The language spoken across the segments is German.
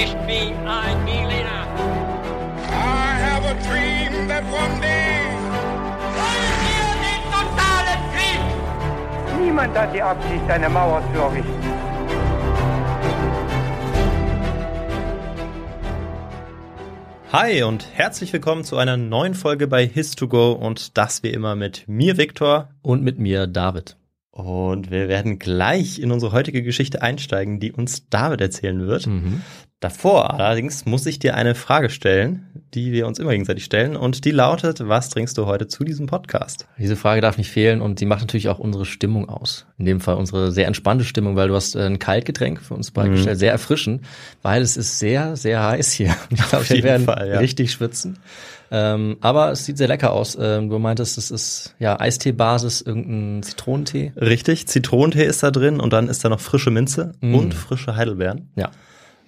Ich bin ein Berliner. I have a dream that one day. Wollen wir den totalen Krieg? Niemand hat die Absicht, eine Mauer zu errichten. Hi und herzlich willkommen zu einer neuen Folge bei His2Go und das wie immer mit mir Viktor Und mit mir David. und wir werden gleich in unsere heutige Geschichte einsteigen, die uns David erzählen wird. Davor allerdings muss ich dir eine Frage stellen, die wir uns immer gegenseitig stellen und die lautet, was trinkst du heute zu diesem Podcast? Diese Frage darf nicht fehlen und die macht natürlich auch unsere Stimmung aus. In dem Fall unsere sehr entspannte Stimmung, weil du hast äh, ein Kaltgetränk für uns bereitgestellt, sehr erfrischend, weil es ist sehr, sehr heiß hier. Ich glaube, wir jeden werden Fall, ja. richtig schwitzen. Ähm, aber es sieht sehr lecker aus. Ähm, du meintest, es ist ja Eistee-Basis, irgendein Zitronentee. Richtig, Zitronentee ist da drin und dann ist da noch frische Minze und frische Heidelbeeren. Ja.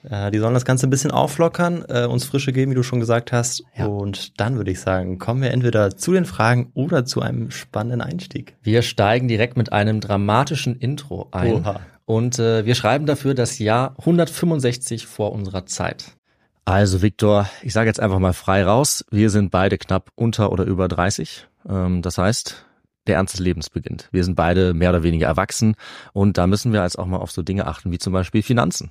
Äh, die sollen das Ganze ein bisschen auflockern, äh, uns frische geben, wie du schon gesagt hast. Ja. Und dann würde ich sagen, kommen wir entweder zu den Fragen oder zu einem spannenden Einstieg. Wir steigen direkt mit einem dramatischen Intro ein. Oha. Und äh, wir schreiben dafür das Jahr 165 vor unserer Zeit. Also Viktor, ich sage jetzt einfach mal frei raus, wir sind beide knapp unter oder über 30. Ähm, das heißt, der Ernst des Lebens beginnt. Wir sind beide mehr oder weniger erwachsen und da müssen wir jetzt auch mal auf so Dinge achten wie zum Beispiel Finanzen.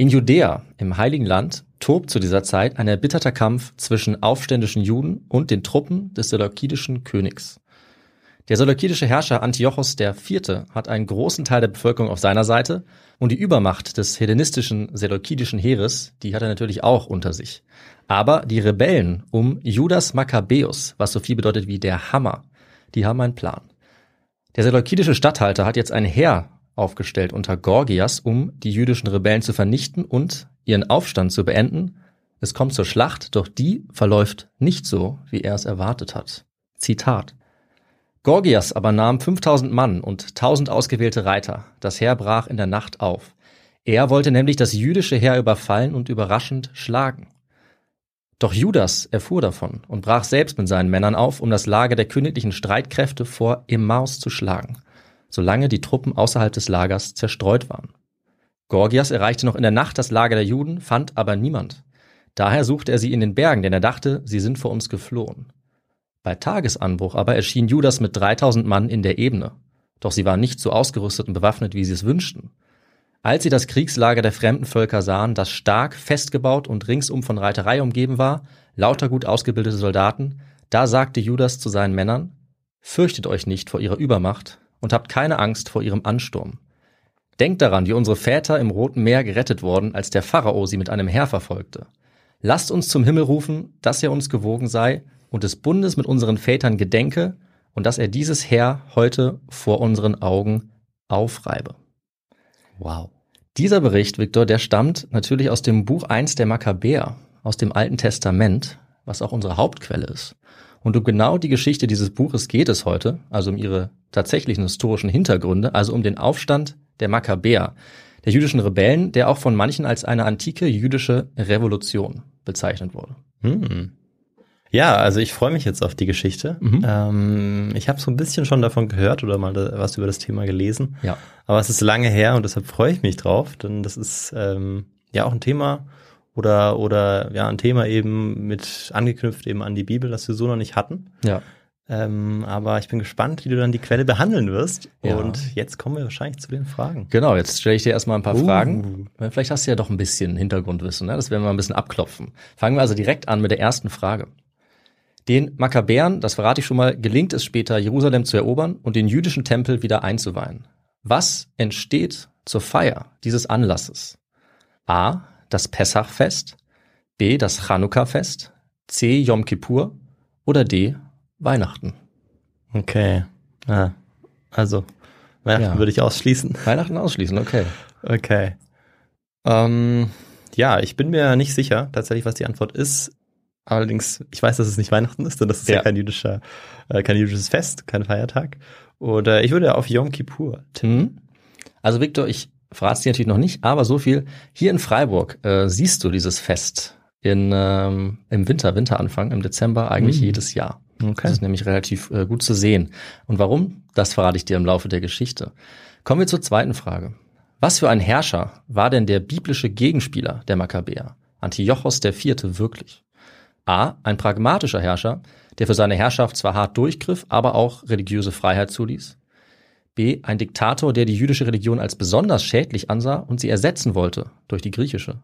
In Judäa, im Heiligen Land, tobt zu dieser Zeit ein erbitterter Kampf zwischen aufständischen Juden und den Truppen des seleukidischen Königs. Der seleukidische Herrscher Antiochos IV. hat einen großen Teil der Bevölkerung auf seiner Seite und die Übermacht des hellenistischen seleukidischen Heeres, die hat er natürlich auch unter sich. Aber die Rebellen um Judas Makkabäus, was so viel bedeutet wie der Hammer, die haben einen Plan. Der seleukidische Statthalter hat jetzt ein Heer aufgestellt unter Gorgias, um die jüdischen Rebellen zu vernichten und ihren Aufstand zu beenden. Es kommt zur Schlacht, doch die verläuft nicht so, wie er es erwartet hat. Zitat. Gorgias aber nahm 5000 Mann und 1000 ausgewählte Reiter. Das Heer brach in der Nacht auf. Er wollte nämlich das jüdische Heer überfallen und überraschend schlagen. Doch Judas erfuhr davon und brach selbst mit seinen Männern auf, um das Lager der königlichen Streitkräfte vor Emmaus zu schlagen, solange die Truppen außerhalb des Lagers zerstreut waren. Gorgias erreichte noch in der Nacht das Lager der Juden, fand aber niemand. Daher suchte er sie in den Bergen, denn er dachte, sie sind vor uns geflohen. Bei Tagesanbruch aber erschien Judas mit 3000 Mann in der Ebene. Doch sie waren nicht so ausgerüstet und bewaffnet, wie sie es wünschten. Als sie das Kriegslager der fremden Völker sahen, das stark festgebaut und ringsum von Reiterei umgeben war, lauter gut ausgebildete Soldaten, da sagte Judas zu seinen Männern, Fürchtet euch nicht vor ihrer Übermacht und habt keine Angst vor ihrem Ansturm. Denkt daran, wie unsere Väter im Roten Meer gerettet wurden, als der Pharao sie mit einem Heer verfolgte. Lasst uns zum Himmel rufen, dass er uns gewogen sei und des Bundes mit unseren Vätern gedenke und dass er dieses Heer heute vor unseren Augen aufreibe. Wow. Dieser Bericht, Viktor, der stammt natürlich aus dem Buch 1 der Makkabäer, aus dem Alten Testament, was auch unsere Hauptquelle ist. Und um genau die Geschichte dieses Buches geht es heute, also um ihre tatsächlichen historischen Hintergründe, also um den Aufstand der Makkabäer, der jüdischen Rebellen, der auch von manchen als eine antike jüdische Revolution bezeichnet wurde. Hm. Ja, also ich freue mich jetzt auf die Geschichte. Mhm. Ähm, ich habe so ein bisschen schon davon gehört oder mal da, was über das Thema gelesen. Ja. Aber es ist lange her und deshalb freue ich mich drauf, denn das ist ähm, ja auch ein Thema oder oder ja ein Thema eben mit angeknüpft eben an die Bibel, das wir so noch nicht hatten. Ja. Ähm, aber ich bin gespannt, wie du dann die Quelle behandeln wirst. Ja. Und jetzt kommen wir wahrscheinlich zu den Fragen. Genau, jetzt stelle ich dir erstmal ein paar Uh. Fragen. Vielleicht hast du ja doch ein bisschen Hintergrundwissen, ne? das werden wir mal ein bisschen abklopfen. Fangen wir also direkt an mit der ersten Frage. Den Makkabäern, das verrate ich schon mal, gelingt es später, Jerusalem zu erobern und den jüdischen Tempel wieder einzuweihen. Was entsteht zur Feier dieses Anlasses? A. Das Pessachfest, B. Das Chanukka-Fest, C. Yom Kippur oder D. Weihnachten. Okay. Ah, also, Weihnachten Ja. würde ich ausschließen. Weihnachten ausschließen, okay. Okay. Ähm, ja, ich bin mir nicht sicher, tatsächlich, was die Antwort ist. Allerdings, ich weiß, dass es nicht Weihnachten ist, denn das ist ja, Ja. kein jüdischer, äh, kein jüdisches Fest, kein Feiertag. Oder ich würde auf Yom Kippur tippen. Mhm. Also Victor, ich verrate es dir natürlich noch nicht, aber so viel. Hier in Freiburg äh, siehst du dieses Fest in, ähm, im Winter, Winteranfang, im Dezember eigentlich Mhm. jedes Jahr. Okay. Das ist nämlich relativ äh, gut zu sehen. Und warum? Das verrate ich dir im Laufe der Geschichte. Kommen wir zur zweiten Frage. Was für ein Herrscher war denn der biblische Gegenspieler der Makkabäer, Antiochos IV. wirklich? A. Ein pragmatischer Herrscher, der für seine Herrschaft zwar hart durchgriff, aber auch religiöse Freiheit zuließ. B. Ein Diktator, der die jüdische Religion als besonders schädlich ansah und sie ersetzen wollte durch die griechische.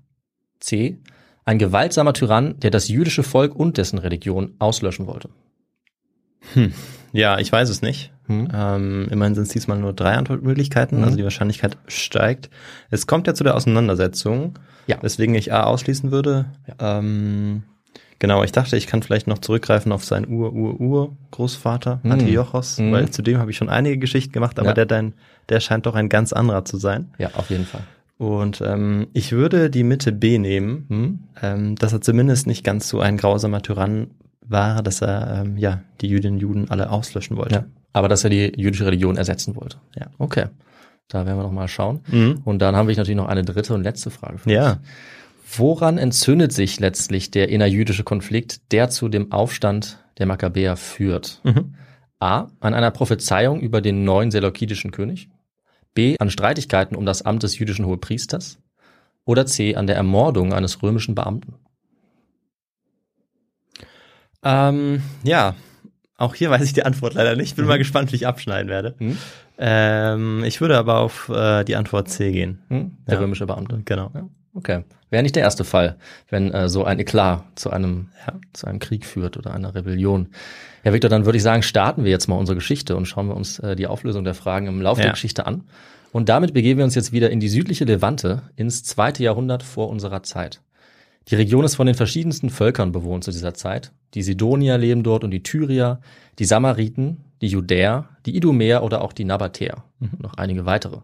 C. Ein gewaltsamer Tyrann, der das jüdische Volk und dessen Religion auslöschen wollte. Ja, ich weiß es nicht. Hm? Ähm, immerhin sind es diesmal nur drei Antwortmöglichkeiten, Mhm. also die Wahrscheinlichkeit steigt. Es kommt ja zu der Auseinandersetzung, Ja. weswegen ich A ausschließen würde. Ähm, genau, ich dachte, ich kann vielleicht noch zurückgreifen auf seinen Ur-Ur-Ur-Großvater, Mhm. Antiochos, Mhm. weil zu dem habe ich schon einige Geschichten gemacht, aber Ja. der, dein, der scheint doch ein ganz anderer zu sein. Ja, auf jeden Fall. Und ähm, ich würde die Mitte B nehmen, Hm? ähm, dass er zumindest nicht ganz so ein grausamer Tyrann war, dass er ähm, ja die Jüdinnen und Juden alle auslöschen wollte. Ja. Aber dass er die jüdische Religion ersetzen wollte. Ja. Okay. Da werden wir noch mal schauen. Mhm. Und dann habe ich natürlich noch eine dritte und letzte Frage. Für Ja. dich. Woran entzündet sich letztlich der innerjüdische Konflikt, der zu dem Aufstand der Makkabäer führt? Mhm. A. An einer Prophezeiung über den neuen seleukidischen König. B. An Streitigkeiten um das Amt des jüdischen Hohepriesters. Oder C. An der Ermordung eines römischen Beamten. Ähm, ja, auch hier weiß ich die Antwort leider nicht. Bin Mhm. mal gespannt, wie ich abschneiden werde. Hm? Ähm, ich würde aber auf äh, die Antwort C gehen. Hm? Der Ja. römische Beamte. Genau. Ja, okay. Wäre nicht der erste Fall, wenn äh, so ein Eklat zu einem, Ja. zu einem Krieg führt oder einer Rebellion. Ja, Victor, dann würde ich sagen, starten wir jetzt mal unsere Geschichte und schauen wir uns äh, die Auflösung der Fragen im Laufe Ja. der Geschichte an. Und damit begeben wir uns jetzt wieder in die südliche Levante, ins zweite Jahrhundert vor unserer Zeit. Die Region ist von den verschiedensten Völkern bewohnt zu dieser Zeit. Die Sidonier leben dort und die Tyrier, die Samariten, die Judäer, die Idumäer oder auch die Nabatäer und noch einige weitere.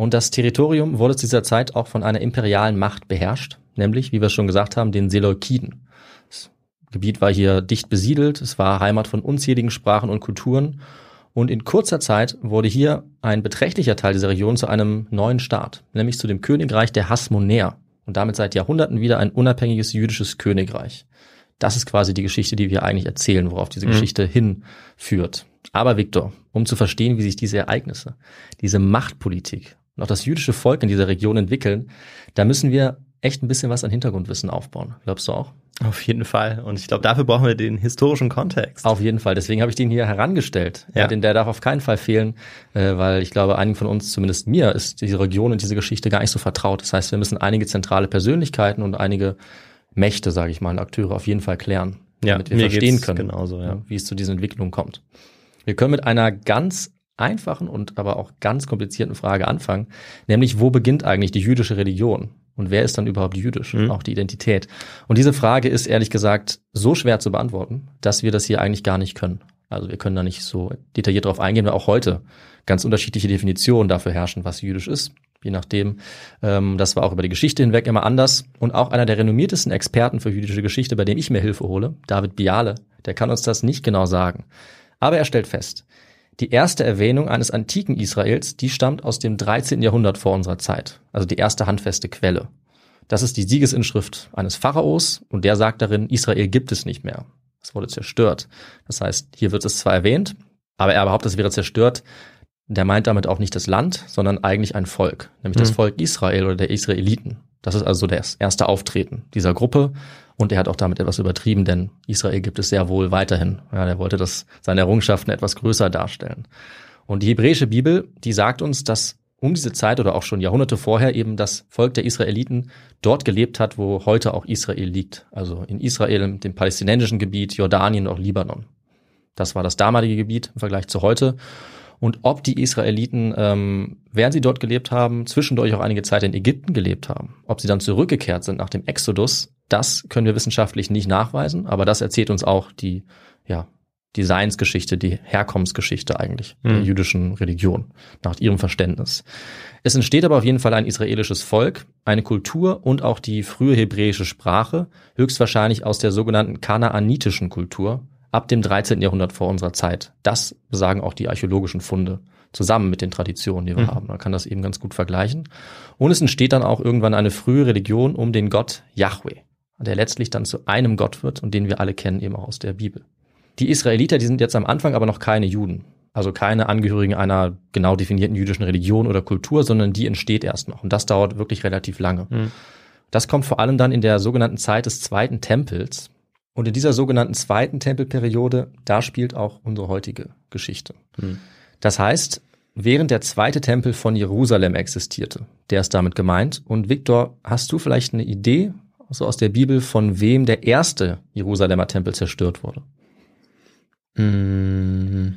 Und das Territorium wurde zu dieser Zeit auch von einer imperialen Macht beherrscht, nämlich, wie wir schon gesagt haben, den Seleukiden. Das Gebiet war hier dicht besiedelt, es war Heimat von unzähligen Sprachen und Kulturen und in kurzer Zeit wurde hier ein beträchtlicher Teil dieser Region zu einem neuen Staat, nämlich zu dem Königreich der Hasmonäer und damit seit Jahrhunderten wieder ein unabhängiges jüdisches Königreich. Das ist quasi die Geschichte, die wir eigentlich erzählen, worauf diese Mhm. Geschichte hinführt. Aber Victor, um zu verstehen, wie sich diese Ereignisse, diese Machtpolitik und auch das jüdische Volk in dieser Region entwickeln, da müssen wir echt ein bisschen was an Hintergrundwissen aufbauen. Glaubst du auch? Auf jeden Fall. Und ich glaube, dafür brauchen wir den historischen Kontext. Auf jeden Fall. Deswegen habe ich den hier herangestellt. Ja. Den, der darf auf keinen Fall fehlen, äh, weil ich glaube, einigen von uns, zumindest mir, ist diese Region und diese Geschichte gar nicht so vertraut. Das heißt, wir müssen einige zentrale Persönlichkeiten und einige Mächte, sage ich mal, Akteure auf jeden Fall klären, ja, damit wir verstehen können, genauso, ja. wie es zu diesen Entwicklungen kommt. Wir können mit einer ganz einfachen und aber auch ganz komplizierten Frage anfangen, nämlich wo beginnt eigentlich die jüdische Religion? Und wer ist dann überhaupt jüdisch? Mhm. Auch die Identität. Und diese Frage ist ehrlich gesagt so schwer zu beantworten, dass wir das hier eigentlich gar nicht können. Also wir können da nicht so detailliert drauf eingehen, weil auch heute ganz unterschiedliche Definitionen dafür herrschen, was jüdisch ist. Je nachdem, ähm, das war auch über die Geschichte hinweg immer anders. Und auch einer der renommiertesten Experten für jüdische Geschichte, bei dem ich mir Hilfe hole, David Biale, der kann uns das nicht genau sagen. Aber er stellt fest, die erste Erwähnung eines antiken Israels, die stammt aus dem 13. Jahrhundert vor unserer Zeit, also die erste handfeste Quelle. Das ist die Siegesinschrift eines Pharaos und der sagt darin, Israel gibt es nicht mehr. Es wurde zerstört. Das heißt, hier wird es zwar erwähnt, aber er behauptet, es wäre zerstört. Der meint damit auch nicht das Land, sondern eigentlich ein Volk, nämlich mhm. das Volk Israel oder der Israeliten. Das ist also das erste Auftreten dieser Gruppe. Und er hat auch damit etwas übertrieben, denn Israel gibt es sehr wohl weiterhin. Ja, er wollte das, seine Errungenschaften etwas größer darstellen. Und die hebräische Bibel, die sagt uns, dass um diese Zeit oder auch schon Jahrhunderte vorher eben das Volk der Israeliten dort gelebt hat, wo heute auch Israel liegt. Also in Israel, dem palästinensischen Gebiet, Jordanien und auch Libanon. Das war das damalige Gebiet im Vergleich zu heute. Und ob die Israeliten, ähm, während sie dort gelebt haben, zwischendurch auch einige Zeit in Ägypten gelebt haben, ob sie dann zurückgekehrt sind nach dem Exodus, das können wir wissenschaftlich nicht nachweisen, aber das erzählt uns auch die ja, Designsgeschichte, die Herkommensgeschichte eigentlich mhm. der jüdischen Religion nach ihrem Verständnis. Es entsteht aber auf jeden Fall ein israelisches Volk, eine Kultur und auch die frühe hebräische Sprache, höchstwahrscheinlich aus der sogenannten kanaanitischen Kultur ab dem 13. Jahrhundert vor unserer Zeit. Das sagen auch die archäologischen Funde zusammen mit den Traditionen, die wir mhm. haben. Man kann das eben ganz gut vergleichen. Und es entsteht dann auch irgendwann eine frühe Religion um den Gott Yahweh der letztlich dann zu einem Gott wird und den wir alle kennen eben auch aus der Bibel. Die Israeliter, die sind jetzt am Anfang aber noch keine Juden, also keine Angehörigen einer genau definierten jüdischen Religion oder Kultur, sondern die entsteht erst noch und das dauert wirklich relativ lange. Mhm. Das kommt vor allem dann in der sogenannten Zeit des zweiten Tempels. Und in dieser sogenannten zweiten Tempelperiode, da spielt auch unsere heutige Geschichte. Mhm. Das heißt, während der zweite Tempel von Jerusalem existierte, der ist damit gemeint. Und Viktor, hast du vielleicht eine Idee, so aus der Bibel, von wem der erste Jerusalemer Tempel zerstört wurde. Mm.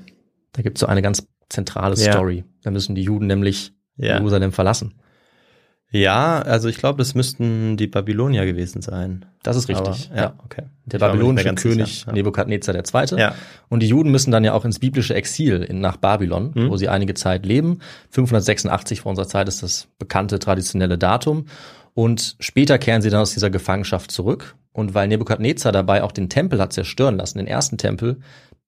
Da gibt es so eine ganz zentrale ja. Story. Da müssen die Juden nämlich ja. Jerusalem verlassen. Ja, also ich glaube, das müssten die Babylonier gewesen sein. Das ist richtig. Aber, ja, okay. Der babylonische König ja. Nebukadnezar II. Ja. Und die Juden müssen dann ja auch ins biblische Exil in, nach Babylon, mhm. wo sie einige Zeit leben. 586 vor unserer Zeit ist das bekannte traditionelle Datum. Und später kehren sie dann aus dieser Gefangenschaft zurück. Und weil Nebukadnezar dabei auch den Tempel hat zerstören lassen, den ersten Tempel,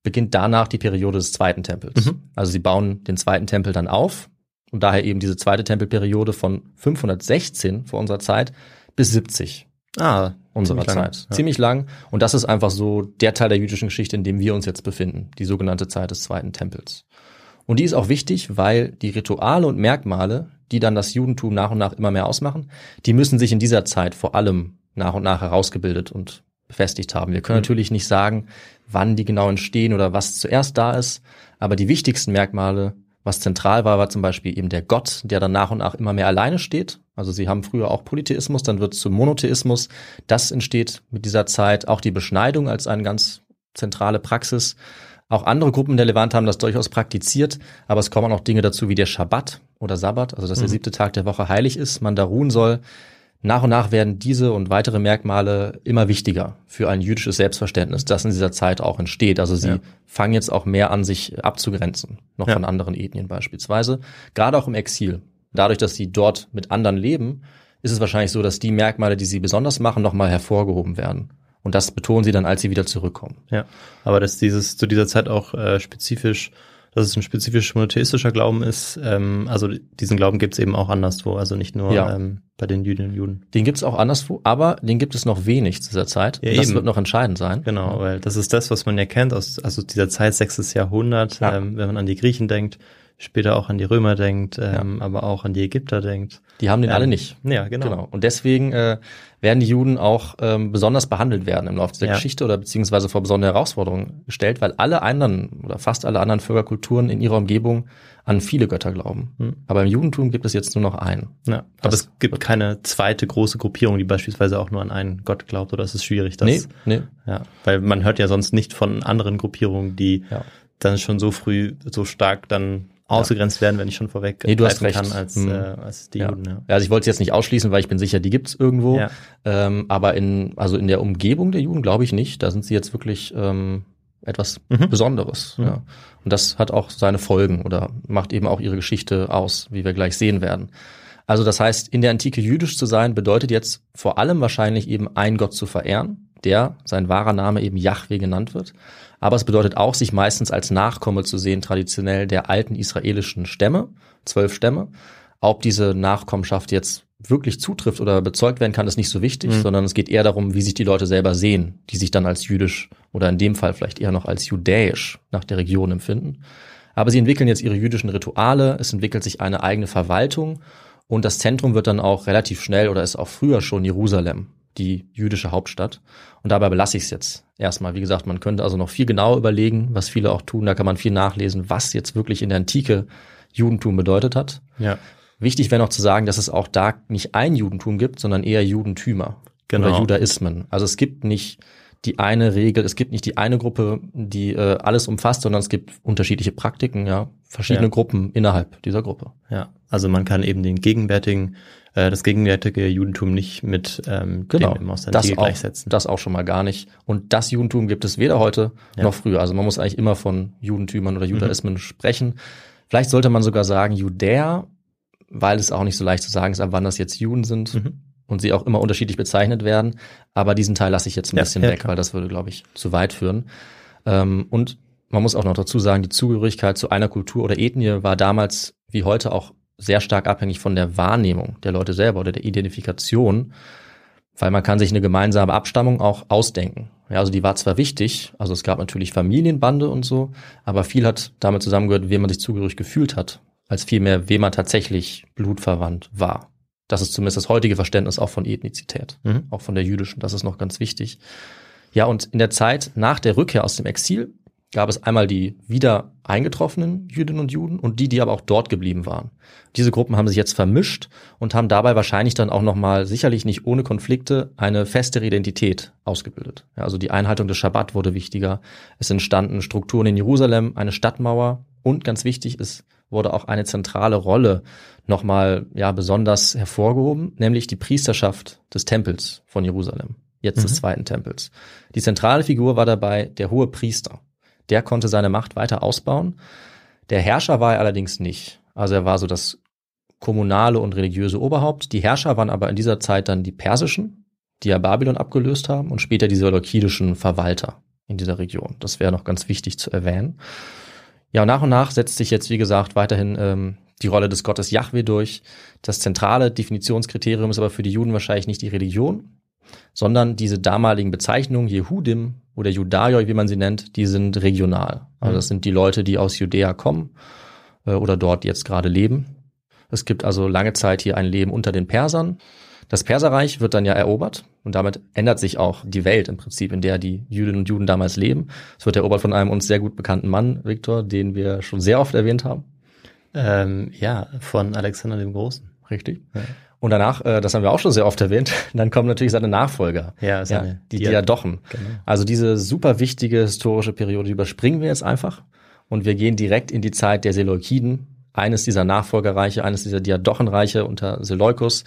beginnt danach die Periode des zweiten Tempels. Mhm. Also sie bauen den zweiten Tempel dann auf und daher eben diese zweite Tempelperiode von 516 vor unserer Zeit bis 70 ah, unserer ziemlich Zeit. Lang, ja. Ziemlich lang. Und das ist einfach so der Teil der jüdischen Geschichte, in dem wir uns jetzt befinden, die sogenannte Zeit des zweiten Tempels. Und die ist auch wichtig, weil die Rituale und Merkmale, die dann das Judentum nach und nach immer mehr ausmachen, die müssen sich in dieser Zeit vor allem nach und nach herausgebildet und befestigt haben. Wir können mhm. natürlich nicht sagen, wann die genau entstehen oder was zuerst da ist, aber die wichtigsten Merkmale, was zentral war, war zum Beispiel eben der Gott, der dann nach und nach immer mehr alleine steht. Also sie haben früher auch Polytheismus, dann wird es zum Monotheismus. Das entsteht mit dieser Zeit auch die Beschneidung als eine ganz zentrale Praxis. Auch andere Gruppen der Levant haben das durchaus praktiziert, aber es kommen auch Dinge dazu wie der Schabbat oder Sabbat, also dass der mhm. siebte Tag der Woche heilig ist, man da ruhen soll. Nach und nach werden diese und weitere Merkmale immer wichtiger für ein jüdisches Selbstverständnis, das in dieser Zeit auch entsteht. Also sie ja. fangen jetzt auch mehr an, sich abzugrenzen, noch ja. von anderen Ethnien beispielsweise, gerade auch im Exil. Dadurch, dass sie dort mit anderen leben, ist es wahrscheinlich so, dass die Merkmale, die sie besonders machen, nochmal hervorgehoben werden. Und das betonen sie dann, als sie wieder zurückkommen. Ja, aber dass dieses zu dieser Zeit auch äh, spezifisch, dass es ein spezifisch monotheistischer Glauben ist, ähm, also diesen Glauben gibt es eben auch anderswo, also nicht nur ja. ähm, bei den Jüdinnen und Juden. Den gibt es auch anderswo, aber den gibt es noch wenig zu dieser Zeit. Ja, das wird noch entscheidend sein. Genau, weil das ist das, was man ja kennt aus also dieser Zeit, sechstes Jahrhundert, ja. ähm, wenn man an die Griechen denkt, später auch an die Römer denkt, ähm, aber auch an die Ägypter denkt. Die haben den Ähm, alle nicht. Ja, genau. Genau. Und deswegen äh, werden die Juden auch ähm, besonders behandelt werden im Laufe der Ja. Geschichte oder beziehungsweise vor besondere Herausforderungen gestellt, weil alle anderen oder fast alle anderen Völkerkulturen in ihrer Umgebung an viele Götter glauben. Hm. Aber im Judentum gibt es jetzt nur noch einen. Ja, aber es gibt keine zweite große Gruppierung, die beispielsweise auch nur an einen Gott glaubt, oder es ist schwierig, das, nee, nee. ja, weil man hört ja sonst nicht von anderen Gruppierungen, die Ja. dann schon so früh so stark dann ausgegrenzt werden, wenn ich schon vorweg Nee, du hast recht. kann als, Hm. äh, als die Ja. Juden. Ja. Also ich wollte es jetzt nicht ausschließen, weil ich bin sicher, die gibt's irgendwo. Ja. Ähm, aber in, also in der Umgebung der Juden glaube ich nicht. Da sind sie jetzt wirklich ähm, etwas Mhm. Besonderes. Mhm. Ja. Und das hat auch seine Folgen oder macht eben auch ihre Geschichte aus, wie wir gleich sehen werden. Also das heißt, in der Antike jüdisch zu sein, bedeutet jetzt vor allem wahrscheinlich eben einen Gott zu verehren, der, sein wahrer Name eben Yahweh genannt wird. Aber es bedeutet auch, sich meistens als Nachkomme zu sehen, traditionell der alten israelischen Stämme, zwölf Stämme. Ob diese Nachkommenschaft jetzt wirklich zutrifft oder bezeugt werden kann, ist nicht so wichtig, Mhm. sondern es geht eher darum, wie sich die Leute selber sehen, die sich dann als jüdisch oder in dem Fall vielleicht eher noch als judäisch nach der Region empfinden. Aber sie entwickeln jetzt ihre jüdischen Rituale, es entwickelt sich eine eigene Verwaltung und das Zentrum wird dann auch relativ schnell oder ist auch früher schon Jerusalem, die jüdische Hauptstadt. Und dabei belasse ich es jetzt erstmal. Wie gesagt, man könnte also noch viel genauer überlegen, was viele auch tun. Da kann man viel nachlesen, was jetzt wirklich in der Antike Judentum bedeutet hat. ja, Wichtig wäre noch zu sagen, dass es auch da nicht ein Judentum gibt, sondern eher Judentümer Genau. oder Judaismen. Also es gibt nicht die eine Regel, es gibt nicht die eine Gruppe, die äh, alles umfasst, sondern es gibt unterschiedliche Praktiken, ja, verschiedene Ja. Gruppen innerhalb dieser Gruppe. ja. Also man kann eben den gegenwärtigen, äh, das gegenwärtige Judentum nicht mit ähm, Genau, dem aus der das auch, gleichsetzen. das auch schon mal gar nicht. Und das Judentum gibt es weder heute Ja. noch früher. Also man muss eigentlich immer von Judentümern Mhm. oder Judaismen sprechen. Vielleicht sollte man sogar sagen Judäer, weil es auch nicht so leicht zu sagen ist, ab wann das jetzt Juden sind Mhm. und sie auch immer unterschiedlich bezeichnet werden. Aber diesen Teil lasse ich jetzt ein Ja, bisschen ja, weg, klar. weil das würde, glaube ich, zu weit führen. Ähm, und man muss auch noch dazu sagen, die Zugehörigkeit zu einer Kultur oder Ethnie war damals wie heute auch sehr stark abhängig von der Wahrnehmung der Leute selber oder der Identifikation, weil man kann sich eine gemeinsame Abstammung auch ausdenken. Ja, also die war zwar wichtig, also es gab natürlich Familienbande und so, aber viel hat damit zusammengehört, wem man sich zugehörig gefühlt hat, als vielmehr, wem man tatsächlich blutverwandt war. Das ist zumindest das heutige Verständnis auch von Ethnizität, Mhm. auch von der jüdischen, das ist noch ganz wichtig. Ja, und in der Zeit nach der Rückkehr aus dem Exil gab es einmal die wieder eingetroffenen Jüdinnen und Juden und die, die aber auch dort geblieben waren. Diese Gruppen haben sich jetzt vermischt und haben dabei wahrscheinlich dann auch nochmal, sicherlich nicht ohne Konflikte, eine festere Identität ausgebildet. Ja, also die Einhaltung des Schabbat wurde wichtiger. Es entstanden Strukturen in Jerusalem, eine Stadtmauer und ganz wichtig, es wurde auch eine zentrale Rolle nochmal ja, besonders hervorgehoben, nämlich die Priesterschaft des Tempels von Jerusalem, jetzt des Mhm. zweiten Tempels. Die zentrale Figur war dabei der hohe Priester. Der konnte seine Macht weiter ausbauen. Der Herrscher war er allerdings nicht. Also er war so das kommunale und religiöse Oberhaupt. Die Herrscher waren aber in dieser Zeit dann die persischen, die ja Babylon abgelöst haben und später die seleukidischen Verwalter in dieser Region. Das wäre noch ganz wichtig zu erwähnen. Ja, und nach und nach setzt sich jetzt, wie gesagt, weiterhin ähm, die Rolle des Gottes Yahweh durch. Das zentrale Definitionskriterium ist aber für die Juden wahrscheinlich nicht die Religion, sondern diese damaligen Bezeichnungen, Jehudim oder Judaioi, wie man sie nennt, die sind regional. Also Mhm. das sind die Leute, die aus Judäa kommen äh, oder dort jetzt gerade leben. Es gibt also lange Zeit hier ein Leben unter den Persern. Das Perserreich wird dann ja erobert und damit ändert sich auch die Welt im Prinzip, in der die Jüdinnen und Juden damals leben. Es wird erobert von einem uns sehr gut bekannten Mann, Viktor, den wir schon sehr oft erwähnt haben. Ähm, ja, von Alexander dem Großen. Richtig. Ja. Und danach, äh, das haben wir auch schon sehr oft erwähnt, dann kommen natürlich seine Nachfolger. Ja, ist Ja, die Diad- Diadochen. Genau. Also diese super wichtige historische Periode überspringen wir jetzt einfach und wir gehen direkt in die Zeit der Seleukiden, eines dieser Nachfolgerreiche, eines dieser Diadochenreiche unter Seleukus.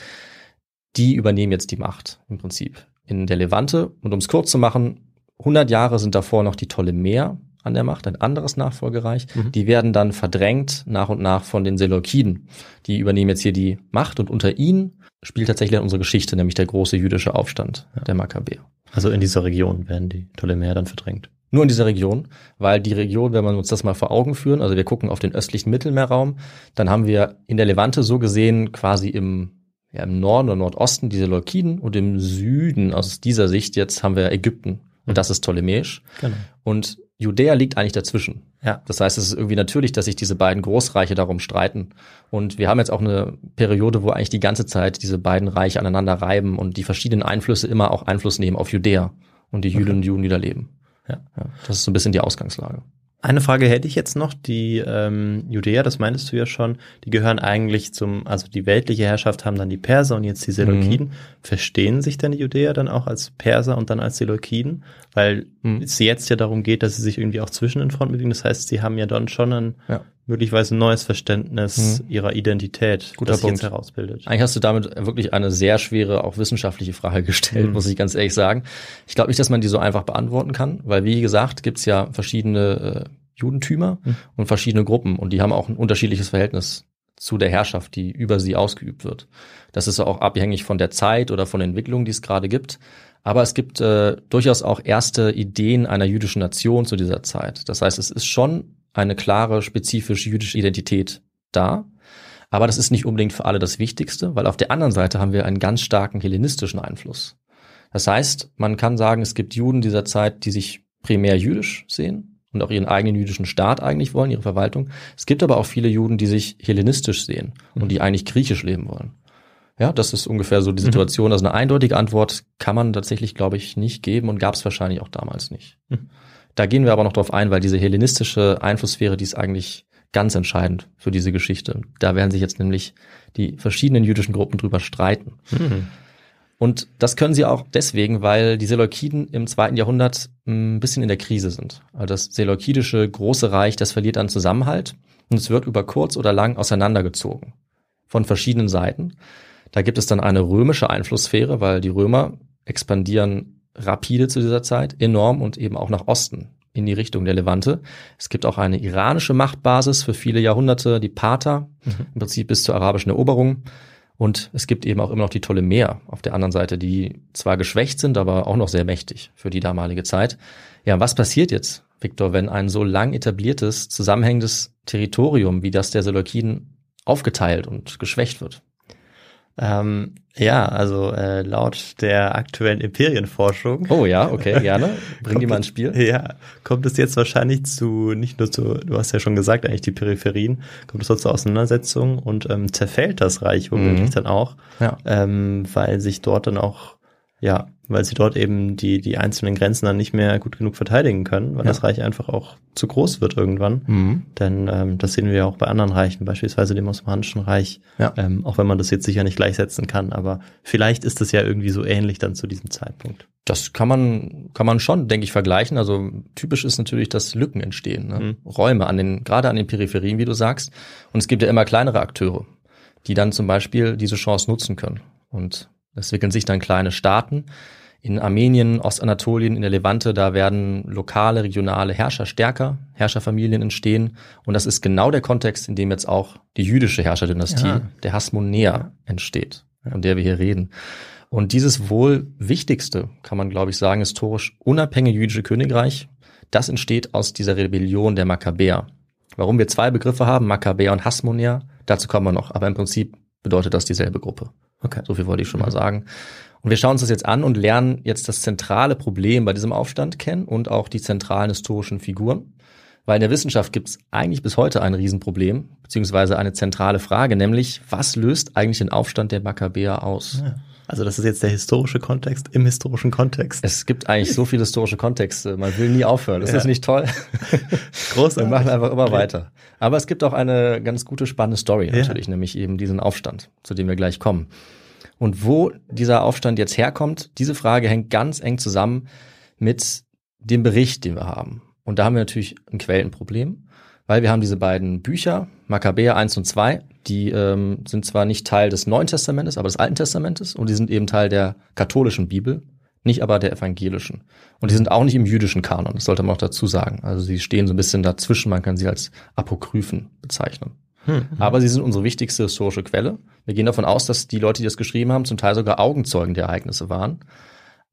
Die übernehmen jetzt die Macht im Prinzip in der Levante. Und um es kurz zu machen, 100 Jahre sind davor noch die Ptolemäer an der Macht, ein anderes Nachfolgereich. Mhm. Die werden dann verdrängt nach und nach von den Seleukiden. Die übernehmen jetzt hier die Macht und unter ihnen spielt tatsächlich unsere Geschichte, nämlich der große jüdische Aufstand der Makkabäer. Also in dieser Region werden die Ptolemäer dann verdrängt. Nur in dieser Region, weil die Region, wenn wir uns das mal vor Augen führen, also wir gucken auf den östlichen Mittelmeerraum, dann haben wir in der Levante so gesehen quasi im, ja, im Norden oder Nordosten diese Leukiden und im Süden, aus dieser Sicht jetzt haben wir Ägypten und das ist ptolemäisch. Genau. Und Judäa liegt eigentlich dazwischen. Ja. Das heißt, es ist irgendwie natürlich, dass sich diese beiden Großreiche darum streiten. Und wir haben jetzt auch eine Periode, wo eigentlich die ganze Zeit diese beiden Reiche aneinander reiben und die verschiedenen Einflüsse immer auch Einfluss nehmen auf Judäa und die Jüdinnen und Juden, die da leben. Ja. ja. Das ist so ein bisschen die Ausgangslage. Eine Frage hätte ich jetzt noch. Die ähm, Judäer, das meintest du ja schon, die gehören eigentlich zum, also die weltliche Herrschaft haben dann die Perser und jetzt die Seleukiden. Mhm. Verstehen sich denn die Judäer dann auch als Perser und dann als Seleukiden? Weil mhm. es jetzt ja darum geht, dass sie sich irgendwie auch zwischen den Fronten bewegen. Das heißt, sie haben ja dann schon ein ja. Möglicherweise neues Verständnis mhm. ihrer Identität, Guter das Punkt. sich jetzt herausbildet. Eigentlich hast du damit wirklich eine sehr schwere, auch wissenschaftliche Frage gestellt, mhm. muss ich ganz ehrlich sagen. Ich glaube nicht, dass man die so einfach beantworten kann, weil wie gesagt, gibt's ja verschiedene äh, Judentümer mhm. und verschiedene Gruppen und die haben auch ein unterschiedliches Verhältnis zu der Herrschaft, die über sie ausgeübt wird. Das ist auch abhängig von der Zeit oder von der Entwicklung, die es gerade gibt. Aber es gibt äh, durchaus auch erste Ideen einer jüdischen Nation zu dieser Zeit. Das heißt, es ist schon eine klare, spezifisch jüdische Identität da. Aber das ist nicht unbedingt für alle das Wichtigste, weil auf der anderen Seite haben wir einen ganz starken hellenistischen Einfluss. Das heißt, man kann sagen, es gibt Juden dieser Zeit, die sich primär jüdisch sehen und auch ihren eigenen jüdischen Staat eigentlich wollen, ihre Verwaltung. Es gibt aber auch viele Juden, die sich hellenistisch sehen und die eigentlich griechisch leben wollen. Ja, das ist ungefähr so die mhm. Situation. Also eine eindeutige Antwort kann man tatsächlich, glaube ich, nicht geben und gab es wahrscheinlich auch damals nicht. Mhm. Da gehen wir aber noch drauf ein, weil diese hellenistische Einflusssphäre, die ist eigentlich ganz entscheidend für diese Geschichte. Da werden sich jetzt nämlich die verschiedenen jüdischen Gruppen drüber streiten. Mhm. Und das können sie auch deswegen, weil die Seleukiden im zweiten Jahrhundert ein bisschen in der Krise sind. Also das seleukidische große Reich, das verliert an Zusammenhalt und es wird über kurz oder lang auseinandergezogen von verschiedenen Seiten. Da gibt es dann eine römische Einflusssphäre, weil die Römer expandieren rapide zu dieser Zeit, enorm und eben auch nach Osten in die Richtung der Levante. Es gibt auch eine iranische Machtbasis für viele Jahrhunderte, die Parther, mhm. im Prinzip bis zur arabischen Eroberung. Und es gibt eben auch immer noch die Ptolemäer auf der anderen Seite, die zwar geschwächt sind, aber auch noch sehr mächtig für die damalige Zeit. Ja, was passiert jetzt, Viktor, wenn ein so lang etabliertes, zusammenhängendes Territorium wie das der Seleukiden aufgeteilt und geschwächt wird? Ähm, ja, also äh, laut der aktuellen Imperienforschung. Oh ja, okay, gerne. Bring die mal ins Spiel. Ja, kommt es jetzt wahrscheinlich zu, nicht nur zu, du hast ja schon gesagt, eigentlich die Peripherien, kommt es dort zur Auseinandersetzung und ähm, zerfällt das Reich womöglich mhm. dann auch, ja. ähm, weil sich dort dann auch ja, weil sie dort eben die, die einzelnen Grenzen dann nicht mehr gut genug verteidigen können, weil ja. das Reich einfach auch zu groß wird irgendwann. Mhm. Denn ähm, das sehen wir ja auch bei anderen Reichen, beispielsweise dem Osmanischen Reich, ja. ähm, auch wenn man das jetzt sicher nicht gleichsetzen kann, aber vielleicht ist es ja irgendwie so ähnlich dann zu diesem Zeitpunkt. Das kann man, kann man schon, denke ich, vergleichen. Also typisch ist natürlich, dass Lücken entstehen, ne? mhm. Räume an den, gerade an den Peripherien, wie du sagst. Und es gibt ja immer kleinere Akteure, die dann zum Beispiel diese Chance nutzen können. Und es entwickeln sich dann kleine Staaten. In Armenien, Ostanatolien, in der Levante, da werden lokale, regionale Herrscher stärker, Herrscherfamilien entstehen. Und das ist genau der Kontext, in dem jetzt auch die jüdische Herrscherdynastie, ja. der Hasmonäer, entsteht, von der wir hier reden. Und dieses wohl wichtigste, kann man glaube ich sagen, historisch unabhängige jüdische Königreich, das entsteht aus dieser Rebellion der Makkabäer. Warum wir zwei Begriffe haben, Makkabäer und Hasmonäer, dazu kommen wir noch. Aber im Prinzip bedeutet das dieselbe Gruppe. Okay. So viel wollte ich schon mal mhm. sagen. Und wir schauen uns das jetzt an und lernen jetzt das zentrale Problem bei diesem Aufstand kennen und auch die zentralen historischen Figuren. Weil in der Wissenschaft gibt es eigentlich bis heute ein Riesenproblem, beziehungsweise eine zentrale Frage, nämlich was löst eigentlich den Aufstand der Makkabäer aus? Ja. Also das ist jetzt der historische Kontext im historischen Kontext. Es gibt eigentlich so viele historische Kontexte. Man will nie aufhören. Das ja. ist nicht toll. Großartig. Wir machen einfach immer okay. weiter. Aber es gibt auch eine ganz gute, spannende Story natürlich, ja. nämlich eben diesen Aufstand, zu dem wir gleich kommen. Und wo dieser Aufstand jetzt herkommt, diese Frage hängt ganz eng zusammen mit dem Bericht, den wir haben. Und da haben wir natürlich ein Quellenproblem, weil wir haben diese beiden Bücher, Makkabäer 1 und 2, die ähm, sind zwar nicht Teil des Neuen Testamentes, aber des Alten Testamentes und die sind eben Teil der katholischen Bibel, nicht aber der evangelischen. Und die sind auch nicht im jüdischen Kanon, das sollte man auch dazu sagen. Also sie stehen so ein bisschen dazwischen, man kann sie als Apokryphen bezeichnen. Hm. Aber sie sind unsere wichtigste historische Quelle. Wir gehen davon aus, dass die Leute, die das geschrieben haben, zum Teil sogar Augenzeugen der Ereignisse waren.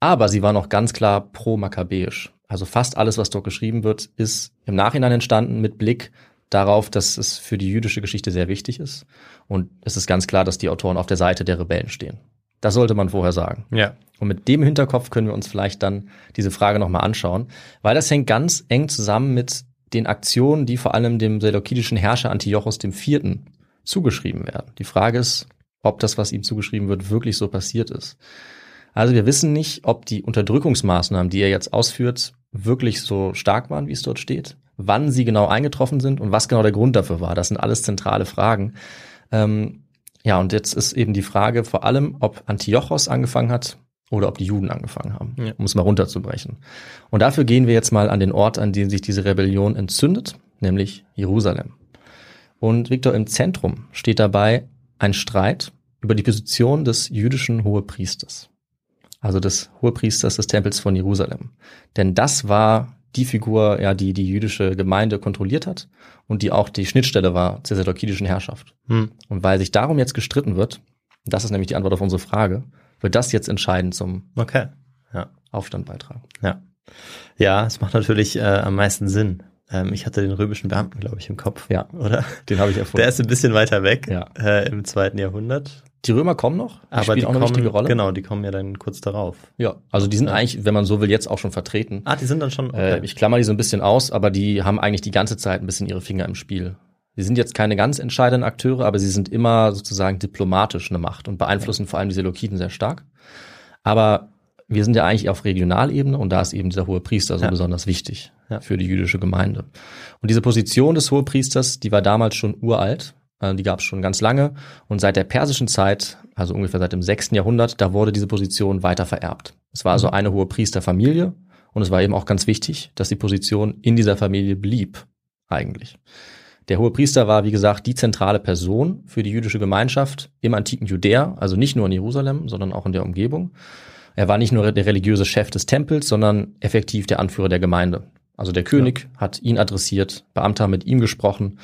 Aber sie waren auch ganz klar pro-makkabäisch. Also fast alles, was dort geschrieben wird, ist im Nachhinein entstanden mit Blick darauf, dass es für die jüdische Geschichte sehr wichtig ist. Und es ist ganz klar, dass die Autoren auf der Seite der Rebellen stehen. Das sollte man vorher sagen. Ja. Und mit dem Hinterkopf können wir uns vielleicht dann diese Frage nochmal anschauen, weil das hängt ganz eng zusammen mit den Aktionen, die vor allem dem seleukidischen Herrscher Antiochos IV. zugeschrieben werden. Die Frage ist, ob das, was ihm zugeschrieben wird, wirklich so passiert ist. Also wir wissen nicht, ob die Unterdrückungsmaßnahmen, die er jetzt ausführt, wirklich so stark waren, wie es dort steht, wann sie genau eingetroffen sind und was genau der Grund dafür war. Das sind alles zentrale Fragen. Ähm, ja, und jetzt ist eben die Frage vor allem, ob Antiochos angefangen hat oder ob die Juden angefangen haben, Ja. um es mal runterzubrechen. Und dafür gehen wir jetzt mal an den Ort, an dem sich diese Rebellion entzündet, nämlich Jerusalem. Und Viktor, im Zentrum steht dabei ein Streit über die Position des jüdischen Hohepriesters, also des Hohepriesters des Tempels von Jerusalem. Denn das war die Figur, ja, die die jüdische Gemeinde kontrolliert hat und die auch die Schnittstelle war zur seleukidischen Herrschaft. Hm. Und weil sich darum jetzt gestritten wird, das ist nämlich die Antwort auf unsere Frage, wird das jetzt entscheidend zum Okay. Ja. Aufstand beitragen. Ja. Ja, es macht natürlich äh, am meisten Sinn. Ähm, ich hatte den römischen Beamten, glaube ich, im Kopf. Ja. Oder? Den habe ich erfunden. Der ist ein bisschen weiter weg Ja. äh, im zweiten Jahrhundert. Die Römer kommen noch, die Aber spielen die auch eine kommen, wichtige Rolle. genau, die kommen ja dann kurz darauf. Ja, also die sind Ja. eigentlich, wenn man so will, jetzt auch schon vertreten. Ah, die sind dann schon. Äh, ich klammer die so ein bisschen aus, aber die haben eigentlich die ganze Zeit ein bisschen ihre Finger im Spiel. Sie sind jetzt keine ganz entscheidenden Akteure, aber sie sind immer sozusagen diplomatisch eine Macht und beeinflussen vor allem die Seleukiden sehr stark. Aber wir sind ja eigentlich auf Regionalebene und da ist eben dieser hohe Priester so Ja. besonders wichtig Ja. für die jüdische Gemeinde. Und diese Position des Hohepriesters, die war damals schon uralt, die gab es schon ganz lange und seit der persischen Zeit, also ungefähr seit dem 6. Jahrhundert, da wurde diese Position weiter vererbt. Es war also eine Hohepriesterfamilie und es war eben auch ganz wichtig, dass die Position in dieser Familie blieb, eigentlich. Der Hohepriester war, wie gesagt, die zentrale Person für die jüdische Gemeinschaft im antiken Judäa, also nicht nur in Jerusalem, sondern auch in der Umgebung. Er war nicht nur der religiöse Chef des Tempels, sondern effektiv der Anführer der Gemeinde. Also der König hat ihn adressiert, Beamte haben mit ihm gesprochen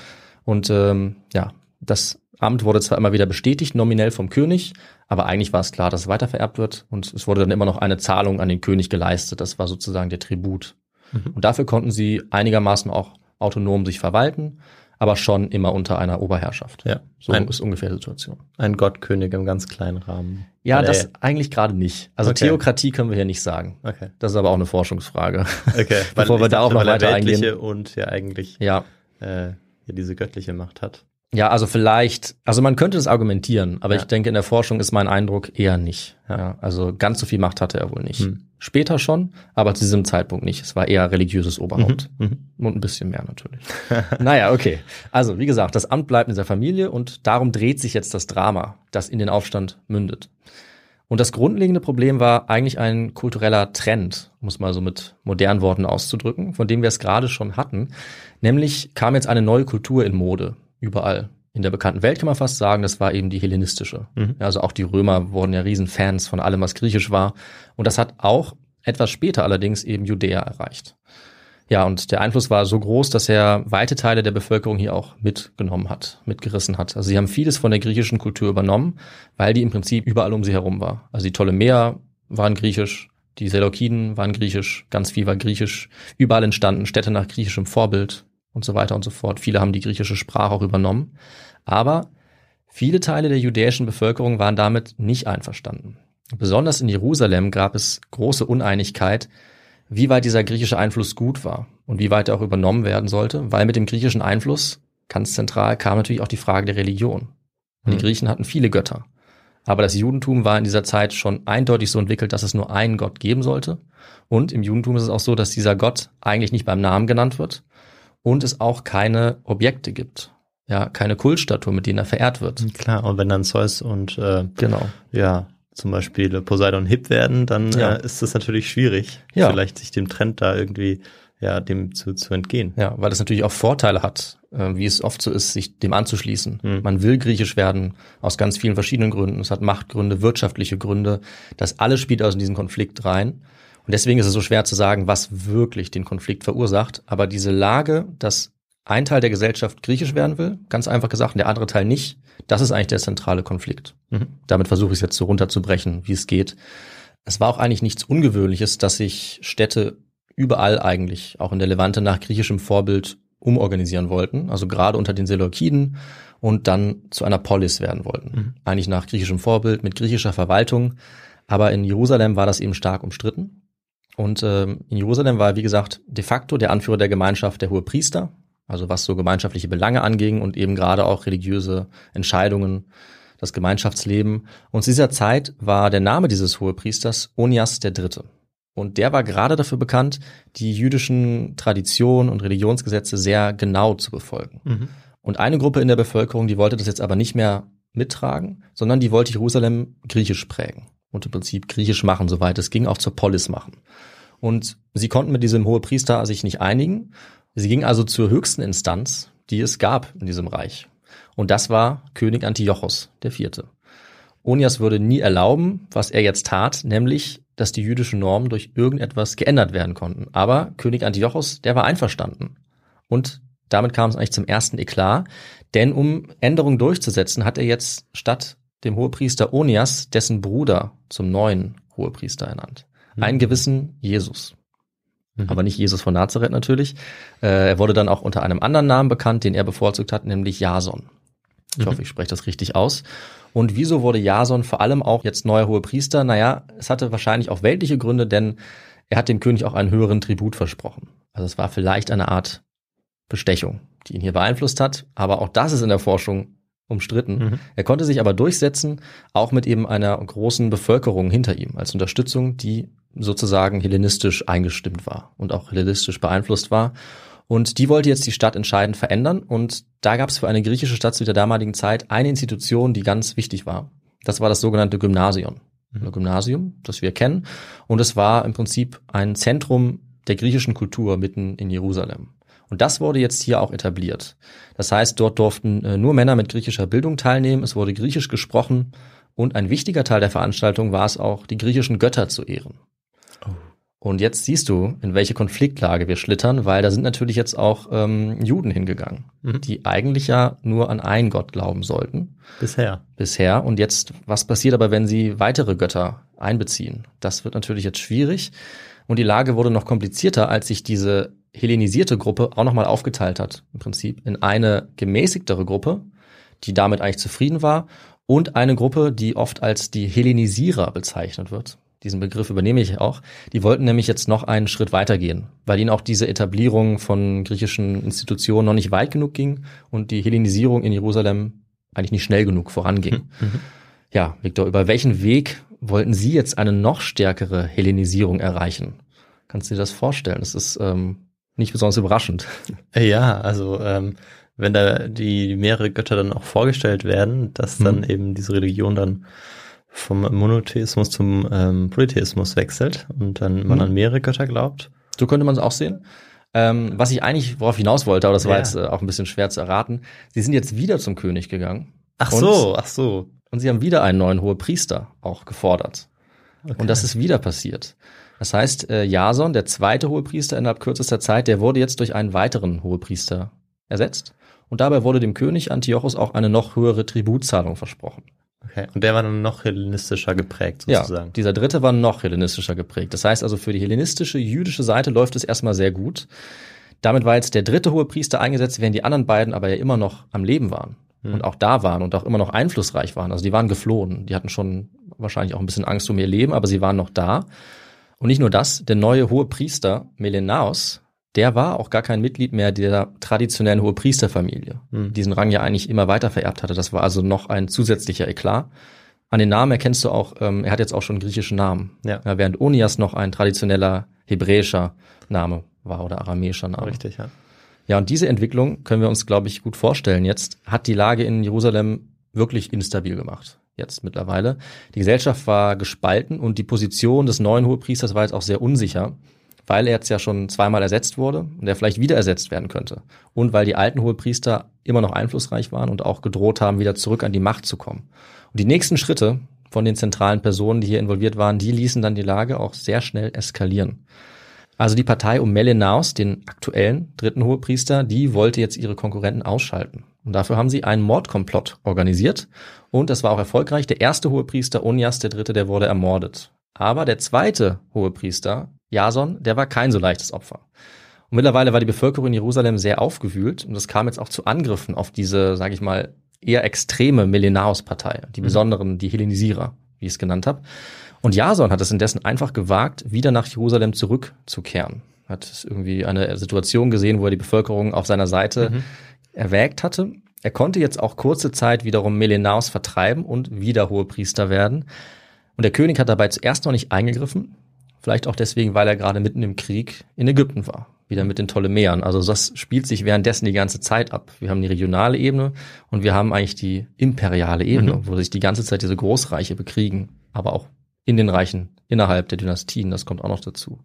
und ähm, ja, das Amt wurde zwar immer wieder bestätigt, nominell vom König, aber eigentlich war es klar, dass es weitervererbt wird und es wurde dann immer noch eine Zahlung an den König geleistet. Das war sozusagen der Tribut. Mhm. Und dafür konnten sie einigermaßen auch autonom sich verwalten, aber schon immer unter einer Oberherrschaft. Ja. So Ein, ist ungefähr die Situation. ein Gottkönig im ganz kleinen Rahmen. Ja, Weil das eigentlich gerade nicht. Also Okay. Theokratie können wir hier nicht sagen. Okay. Das ist aber auch eine Forschungsfrage. Okay. Bevor wir ich da auch noch weil er weiter eingehen. Und ja eigentlich Ja. äh, ja, diese göttliche Macht hat. Ja, also vielleicht, also man könnte das argumentieren, aber Ja. ich denke, in der Forschung ist mein Eindruck eher nicht. Ja. also ganz so viel Macht hatte er wohl nicht. Hm. Später schon, aber zu diesem Zeitpunkt nicht. Es war eher religiöses Oberhaupt. Mhm. Und ein bisschen mehr natürlich. naja, okay. Also, wie gesagt, das Amt bleibt in dieser Familie und darum dreht sich jetzt das Drama, das in den Aufstand mündet. Und das grundlegende Problem war eigentlich ein kultureller Trend, um es mal so mit modernen Worten auszudrücken, von dem wir es gerade schon hatten. Nämlich kam jetzt eine neue Kultur in Mode, überall. In der bekannten Welt kann man fast sagen, das war eben die hellenistische. Mhm. Also auch die Römer wurden ja Riesenfans von allem, was griechisch war. Und das hat auch etwas später allerdings eben Judäa erreicht. Ja, und der Einfluss war so groß, dass er weite Teile der Bevölkerung hier auch mitgenommen hat, mitgerissen hat. Also sie haben vieles von der griechischen Kultur übernommen, weil die im Prinzip überall um sie herum war. Also die Ptolemäer waren griechisch, die Seleukiden waren griechisch, ganz viel war griechisch, überall entstanden Städte nach griechischem Vorbild und so weiter und so fort. Viele haben die griechische Sprache auch übernommen. Aber viele Teile der judäischen Bevölkerung waren damit nicht einverstanden. Besonders in Jerusalem gab es große Uneinigkeit, wie weit dieser griechische Einfluss gut war und wie weit er auch übernommen werden sollte, weil mit dem griechischen Einfluss ganz zentral kam natürlich auch die Frage der Religion. Und die Mhm. Griechen hatten viele Götter. Aber das Judentum war in dieser Zeit schon eindeutig so entwickelt, dass es nur einen Gott geben sollte. Und im Judentum ist es auch so, dass dieser Gott eigentlich nicht beim Namen genannt wird und es auch keine Objekte gibt. Ja, keine Kultstatue, mit denen er verehrt wird. Klar, und wenn dann Zeus und äh, Genau. ja, zum Beispiel Poseidon hip werden, dann Ja. äh, ist das natürlich schwierig, Ja. vielleicht sich dem Trend da irgendwie ja dem zu, zu entgehen. Ja, weil das natürlich auch Vorteile hat, äh, wie es oft so ist, sich dem anzuschließen. Hm. Man will griechisch werden aus ganz vielen verschiedenen Gründen. Es hat Machtgründe, wirtschaftliche Gründe. Das alles spielt also in diesen Konflikt rein. Und deswegen ist es so schwer zu sagen, was wirklich den Konflikt verursacht. Aber diese Lage, dass ein Teil der Gesellschaft griechisch werden will, ganz einfach gesagt, und der andere Teil nicht, das ist eigentlich der zentrale Konflikt. Mhm. Damit versuche ich es jetzt so runterzubrechen, wie es geht. Es war auch eigentlich nichts Ungewöhnliches, dass sich Städte überall eigentlich, auch in der Levante nach griechischem Vorbild, umorganisieren wollten. Also gerade unter den Seleukiden und dann zu einer Polis werden wollten. Mhm. Eigentlich nach griechischem Vorbild mit griechischer Verwaltung. Aber in Jerusalem war das eben stark umstritten. Und ähm, in Jerusalem war, wie gesagt, de facto der Anführer der Gemeinschaft der hohe Priester, also was so gemeinschaftliche Belange anging und eben gerade auch religiöse Entscheidungen, das Gemeinschaftsleben. Und zu dieser Zeit war der Name dieses Hohepriesters Onias der Dritte. Und der war gerade dafür bekannt, die jüdischen Traditionen und Religionsgesetze sehr genau zu befolgen. Mhm. Und eine Gruppe in der Bevölkerung, die wollte das jetzt aber nicht mehr mittragen, sondern die wollte Jerusalem griechisch prägen und im Prinzip griechisch machen, soweit es ging, auch zur Polis machen. Und sie konnten mit diesem Hohepriester sich nicht einigen. Sie gingen also zur höchsten Instanz, die es gab in diesem Reich. Und das war König Antiochos Vierte. Onias würde nie erlauben, was er jetzt tat, nämlich, dass die jüdischen Normen durch irgendetwas geändert werden konnten. Aber König Antiochos, der war einverstanden. Und damit kam es eigentlich zum ersten Eklat, denn um Änderungen durchzusetzen, hat er jetzt statt dem Hohepriester Onias dessen Bruder zum neuen Hohepriester ernannt. Mhm. Einen gewissen Jesus. Mhm. Aber nicht Jesus von Nazareth natürlich. Äh, er wurde dann auch unter einem anderen Namen bekannt, den er bevorzugt hat, nämlich Jason. Ich mhm. hoffe, ich spreche das richtig aus. Und wieso wurde Jason vor allem auch jetzt neuer Hohepriester? Naja, es hatte wahrscheinlich auch weltliche Gründe, denn er hat dem König auch einen höheren Tribut versprochen. Also es war vielleicht eine Art Bestechung, die ihn hier beeinflusst hat. Aber auch das ist in der Forschung umstritten. Mhm. Er konnte sich aber durchsetzen, auch mit eben einer großen Bevölkerung hinter ihm als Unterstützung, die sozusagen hellenistisch eingestimmt war und auch hellenistisch beeinflusst war. Und die wollte jetzt die Stadt entscheidend verändern. Und da gab es für eine griechische Stadt zu der damaligen Zeit eine Institution, die ganz wichtig war. Das war das sogenannte Gymnasium. Mhm. Ein Gymnasium, das wir kennen. Und es war im Prinzip ein Zentrum der griechischen Kultur mitten in Jerusalem. Und das wurde jetzt hier auch etabliert. Das heißt, dort durften äh, nur Männer mit griechischer Bildung teilnehmen, es wurde griechisch gesprochen und ein wichtiger Teil der Veranstaltung war es auch, die griechischen Götter zu ehren. Oh. Und jetzt siehst du, in welche Konfliktlage wir schlittern, weil da sind natürlich jetzt auch ähm, Juden hingegangen, mhm. die eigentlich ja nur an einen Gott glauben sollten. Bisher. Bisher. Und jetzt, was passiert aber, wenn sie weitere Götter einbeziehen? Das wird natürlich jetzt schwierig. Und die Lage wurde noch komplizierter, als sich diese hellenisierte Gruppe auch nochmal aufgeteilt hat, im Prinzip, in eine gemäßigtere Gruppe, die damit eigentlich zufrieden war, und eine Gruppe, die oft als die Hellenisierer bezeichnet wird. Diesen Begriff übernehme ich auch. Die wollten nämlich jetzt noch einen Schritt weitergehen, weil ihnen auch diese Etablierung von griechischen Institutionen noch nicht weit genug ging und die Hellenisierung in Jerusalem eigentlich nicht schnell genug voranging. Mhm. mhm. Ja, Viktor, über welchen Weg wollten Sie jetzt eine noch stärkere Hellenisierung erreichen? Kannst du dir das vorstellen? Das ist ähm, nicht besonders überraschend. Ja, also ähm, wenn da die mehrere Götter dann auch vorgestellt werden, dass dann mhm. eben diese Religion dann vom Monotheismus zum ähm, Polytheismus wechselt und dann man mhm. an mehrere Götter glaubt. So könnte man es auch sehen. Ähm, was ich eigentlich worauf hinaus wollte, aber das war ja. jetzt äh, auch ein bisschen schwer zu erraten. Sie sind jetzt wieder zum König gegangen. Ach so, ach so. Und sie haben wieder einen neuen Hohepriester auch gefordert. Okay. Und das ist wieder passiert. Das heißt, äh, Jason, der zweite Hohepriester innerhalb kürzester Zeit, der wurde jetzt durch einen weiteren Hohepriester ersetzt. Und dabei wurde dem König Antiochos auch eine noch höhere Tributzahlung versprochen. Okay. Und der war dann noch hellenistischer geprägt, sozusagen. Ja, dieser dritte war noch hellenistischer geprägt. Das heißt also, für die hellenistische jüdische Seite läuft es erstmal sehr gut. Damit war jetzt der dritte Hohepriester eingesetzt, während die anderen beiden aber ja immer noch am Leben waren hm. und auch da waren und auch immer noch einflussreich waren. Also die waren geflohen. Die hatten schon wahrscheinlich auch ein bisschen Angst um ihr Leben, aber sie waren noch da. Und nicht nur das, der neue hohe Priester Melenaos, der war auch gar kein Mitglied mehr der traditionellen hohe Priesterfamilie, mhm. diesen Rang ja eigentlich immer weiter vererbt hatte. Das war also noch ein zusätzlicher Eklat. An den Namen erkennst du auch, ähm, er hat jetzt auch schon einen griechischen Namen. Ja. ja. während Onias noch ein traditioneller hebräischer Name war oder aramäischer Name. Richtig, ja. Ja, und diese Entwicklung können wir uns, glaube ich, gut vorstellen jetzt, hat die Lage in Jerusalem wirklich instabil gemacht jetzt mittlerweile. Die Gesellschaft war gespalten und die Position des neuen Hohepriesters war jetzt auch sehr unsicher, weil er jetzt ja schon zweimal ersetzt wurde und er vielleicht wieder ersetzt werden könnte. Und weil die alten Hohepriester immer noch einflussreich waren und auch gedroht haben, wieder zurück an die Macht zu kommen. Und die nächsten Schritte von den zentralen Personen, die hier involviert waren, die ließen dann die Lage auch sehr schnell eskalieren. Also die Partei um Melenaus, den aktuellen dritten Hohepriester, die wollte jetzt ihre Konkurrenten ausschalten. Und dafür haben sie einen Mordkomplott organisiert. Und das war auch erfolgreich. Der erste Hohepriester Onias der Dritte, der wurde ermordet. Aber der zweite Hohepriester, Jason, der war kein so leichtes Opfer. Und mittlerweile war die Bevölkerung in Jerusalem sehr aufgewühlt und es kam jetzt auch zu Angriffen auf diese, sage ich mal, eher extreme Melenaos-Partei, die besonderen, die Hellenisierer, wie ich es genannt habe. Und Jason hat es indessen einfach gewagt, wieder nach Jerusalem zurückzukehren. Hat irgendwie eine Situation gesehen, wo er die Bevölkerung auf seiner Seite Mhm. Erwägt hatte. Er konnte jetzt auch kurze Zeit wiederum Melenaos vertreiben und wieder Hohepriester werden. Und der König hat dabei zuerst noch nicht eingegriffen. Vielleicht auch deswegen, weil er gerade mitten im Krieg in Ägypten war. Wieder mit den Ptolemäern. Also das spielt sich währenddessen die ganze Zeit ab. Wir haben die regionale Ebene und wir haben eigentlich die imperiale Ebene, Mhm. wo sich die ganze Zeit diese Großreiche bekriegen. Aber auch in den Reichen innerhalb der Dynastien. Das kommt auch noch dazu.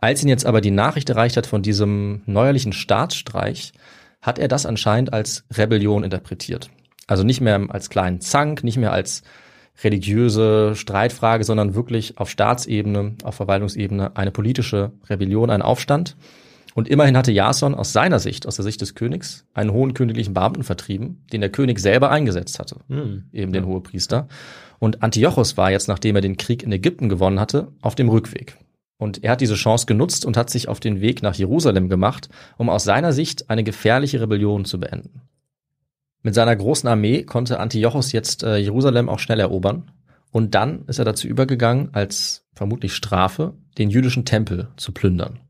Als ihn jetzt aber die Nachricht erreicht hat von diesem neuerlichen Staatsstreich, hat er das anscheinend als Rebellion interpretiert. Also nicht mehr als kleinen Zank, nicht mehr als religiöse Streitfrage, sondern wirklich auf Staatsebene, auf Verwaltungsebene eine politische Rebellion, ein Aufstand. Und immerhin hatte Jason aus seiner Sicht, aus der Sicht des Königs, einen hohen königlichen Beamten vertrieben, den der König selber eingesetzt hatte, Hm. eben den Hohepriester. Und Antiochos war jetzt, nachdem er den Krieg in Ägypten gewonnen hatte, auf dem Rückweg. Und er hat diese Chance genutzt und hat sich auf den Weg nach Jerusalem gemacht, um aus seiner Sicht eine gefährliche Rebellion zu beenden. Mit seiner großen Armee konnte Antiochos jetzt äh, Jerusalem auch schnell erobern. Und dann ist er dazu übergegangen, als vermutlich Strafe, den jüdischen Tempel zu plündern.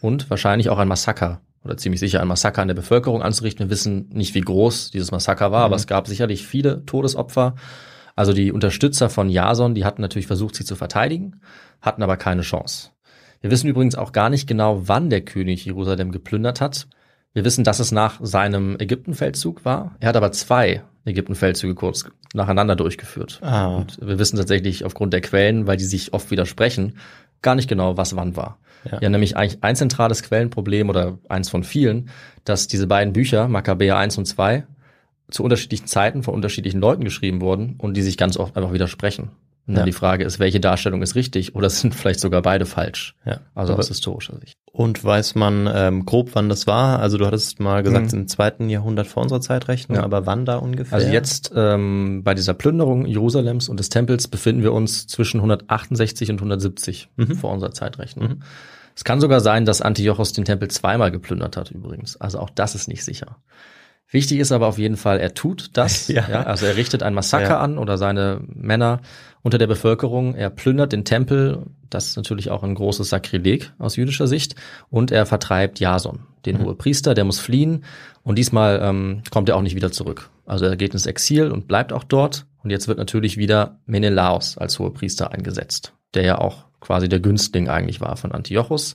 Und wahrscheinlich auch ein Massaker oder ziemlich sicher ein Massaker an der Bevölkerung anzurichten. Wir wissen nicht, wie groß dieses Massaker war, aber es gab sicherlich viele Todesopfer. Also die Unterstützer von Jason, die hatten natürlich versucht, sie zu verteidigen, hatten aber keine Chance. Wir wissen übrigens auch gar nicht genau, wann der König Jerusalem geplündert hat. Wir wissen, dass es nach seinem Ägyptenfeldzug war. Er hat aber zwei Ägyptenfeldzüge kurz nacheinander durchgeführt. Ah. Und wir wissen tatsächlich aufgrund der Quellen, weil die sich oft widersprechen, gar nicht genau, was wann war. Ja. Ja, nämlich eigentlich ein zentrales Quellenproblem oder eins von vielen, dass diese beiden Bücher, Makkabäer 1 und 2, zu unterschiedlichen Zeiten von unterschiedlichen Leuten geschrieben wurden und die sich ganz oft einfach widersprechen. Und dann Ja. die Frage ist, welche Darstellung ist richtig oder sind vielleicht sogar beide falsch? Ja. Also aus historischer Sicht. Und weiß man ähm, grob, wann das war? Also du hattest mal gesagt, Mhm. im zweiten Jahrhundert vor unserer Zeitrechnung, Ja. aber wann da ungefähr? Also jetzt ähm, bei dieser Plünderung Jerusalems und des Tempels befinden wir uns zwischen 168 und 170 Mhm. vor unserer Zeitrechnung. Mhm. Es kann sogar sein, dass Antiochos den Tempel zweimal geplündert hat übrigens. Also auch das ist nicht sicher. Wichtig ist aber auf jeden Fall, er tut das. Ja. ja. also er richtet ein Massaker Ja. an oder seine Männer unter der Bevölkerung. Er plündert den Tempel. Das ist natürlich auch ein großes Sakrileg aus jüdischer Sicht. Und er vertreibt Jason, den Mhm. Hohepriester. Der muss fliehen. Und diesmal ähm, kommt er auch nicht wieder zurück. Also er geht ins Exil und bleibt auch dort. Und jetzt wird natürlich wieder Menelaos als Hohepriester eingesetzt, der ja auch quasi der Günstling eigentlich war von Antiochos.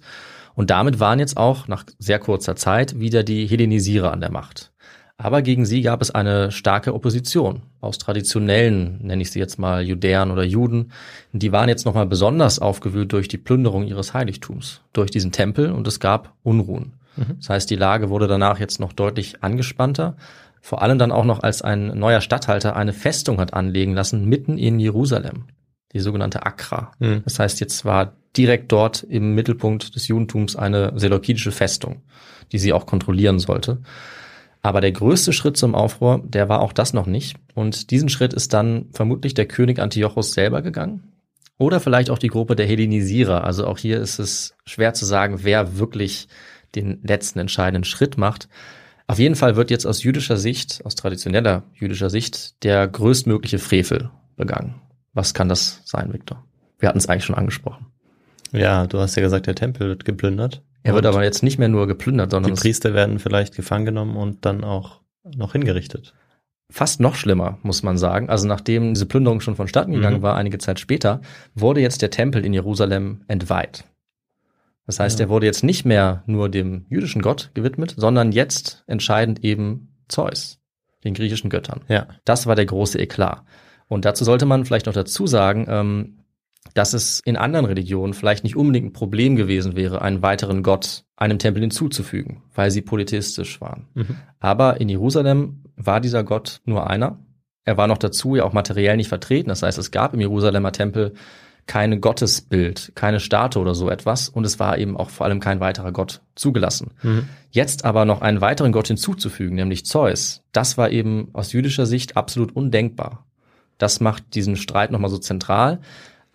Und damit waren jetzt auch nach sehr kurzer Zeit wieder die Hellenisierer an der Macht. Aber gegen sie gab es eine starke Opposition aus traditionellen, nenne ich sie jetzt mal Judäern oder Juden. Die waren jetzt nochmal besonders aufgewühlt durch die Plünderung ihres Heiligtums, durch diesen Tempel und es gab Unruhen. Das heißt, die Lage wurde danach jetzt noch deutlich angespannter. Vor allem dann auch noch, als ein neuer Statthalter eine Festung hat anlegen lassen, mitten in Jerusalem. Die sogenannte Akra. Mhm. Das heißt, jetzt war direkt dort im Mittelpunkt des Judentums eine seleukidische Festung, die sie auch kontrollieren sollte. Aber der größte Schritt zum Aufruhr, der war auch das noch nicht. Und diesen Schritt ist dann vermutlich der König Antiochos selber gegangen. Oder vielleicht auch die Gruppe der Hellenisierer. Also auch hier ist es schwer zu sagen, wer wirklich den letzten entscheidenden Schritt macht. Auf jeden Fall wird jetzt aus jüdischer Sicht, aus traditioneller jüdischer Sicht, der größtmögliche Frevel begangen. Was kann das sein, Viktor? Wir hatten es eigentlich schon angesprochen. ja, du hast ja gesagt, der Tempel wird geplündert. Er wird aber jetzt nicht mehr nur geplündert, die sondern es Priester werden vielleicht gefangen genommen und dann auch noch hingerichtet. fast noch schlimmer, muss man sagen. Also nachdem diese Plünderung schon vonstatten gegangen Mhm. war, einige Zeit später, wurde jetzt der Tempel in Jerusalem entweiht. Das heißt, Ja. er wurde jetzt nicht mehr nur dem jüdischen Gott gewidmet, sondern jetzt entscheidend eben Zeus, den griechischen Göttern. Ja. Das war der große Eklat. Und dazu sollte man vielleicht noch dazu sagen, ähm, dass es in anderen Religionen vielleicht nicht unbedingt ein Problem gewesen wäre, einen weiteren Gott einem Tempel hinzuzufügen, weil sie polytheistisch waren. Mhm. Aber in Jerusalem war dieser Gott nur einer. Er war noch dazu ja auch materiell nicht vertreten. Das heißt, es gab im Jerusalemer Tempel kein Gottesbild, keine Statue oder so etwas. Und es war eben auch vor allem kein weiterer Gott zugelassen. Mhm. Jetzt aber noch einen weiteren Gott hinzuzufügen, nämlich Zeus, das war eben aus jüdischer Sicht absolut undenkbar. Das macht diesen Streit nochmal so zentral.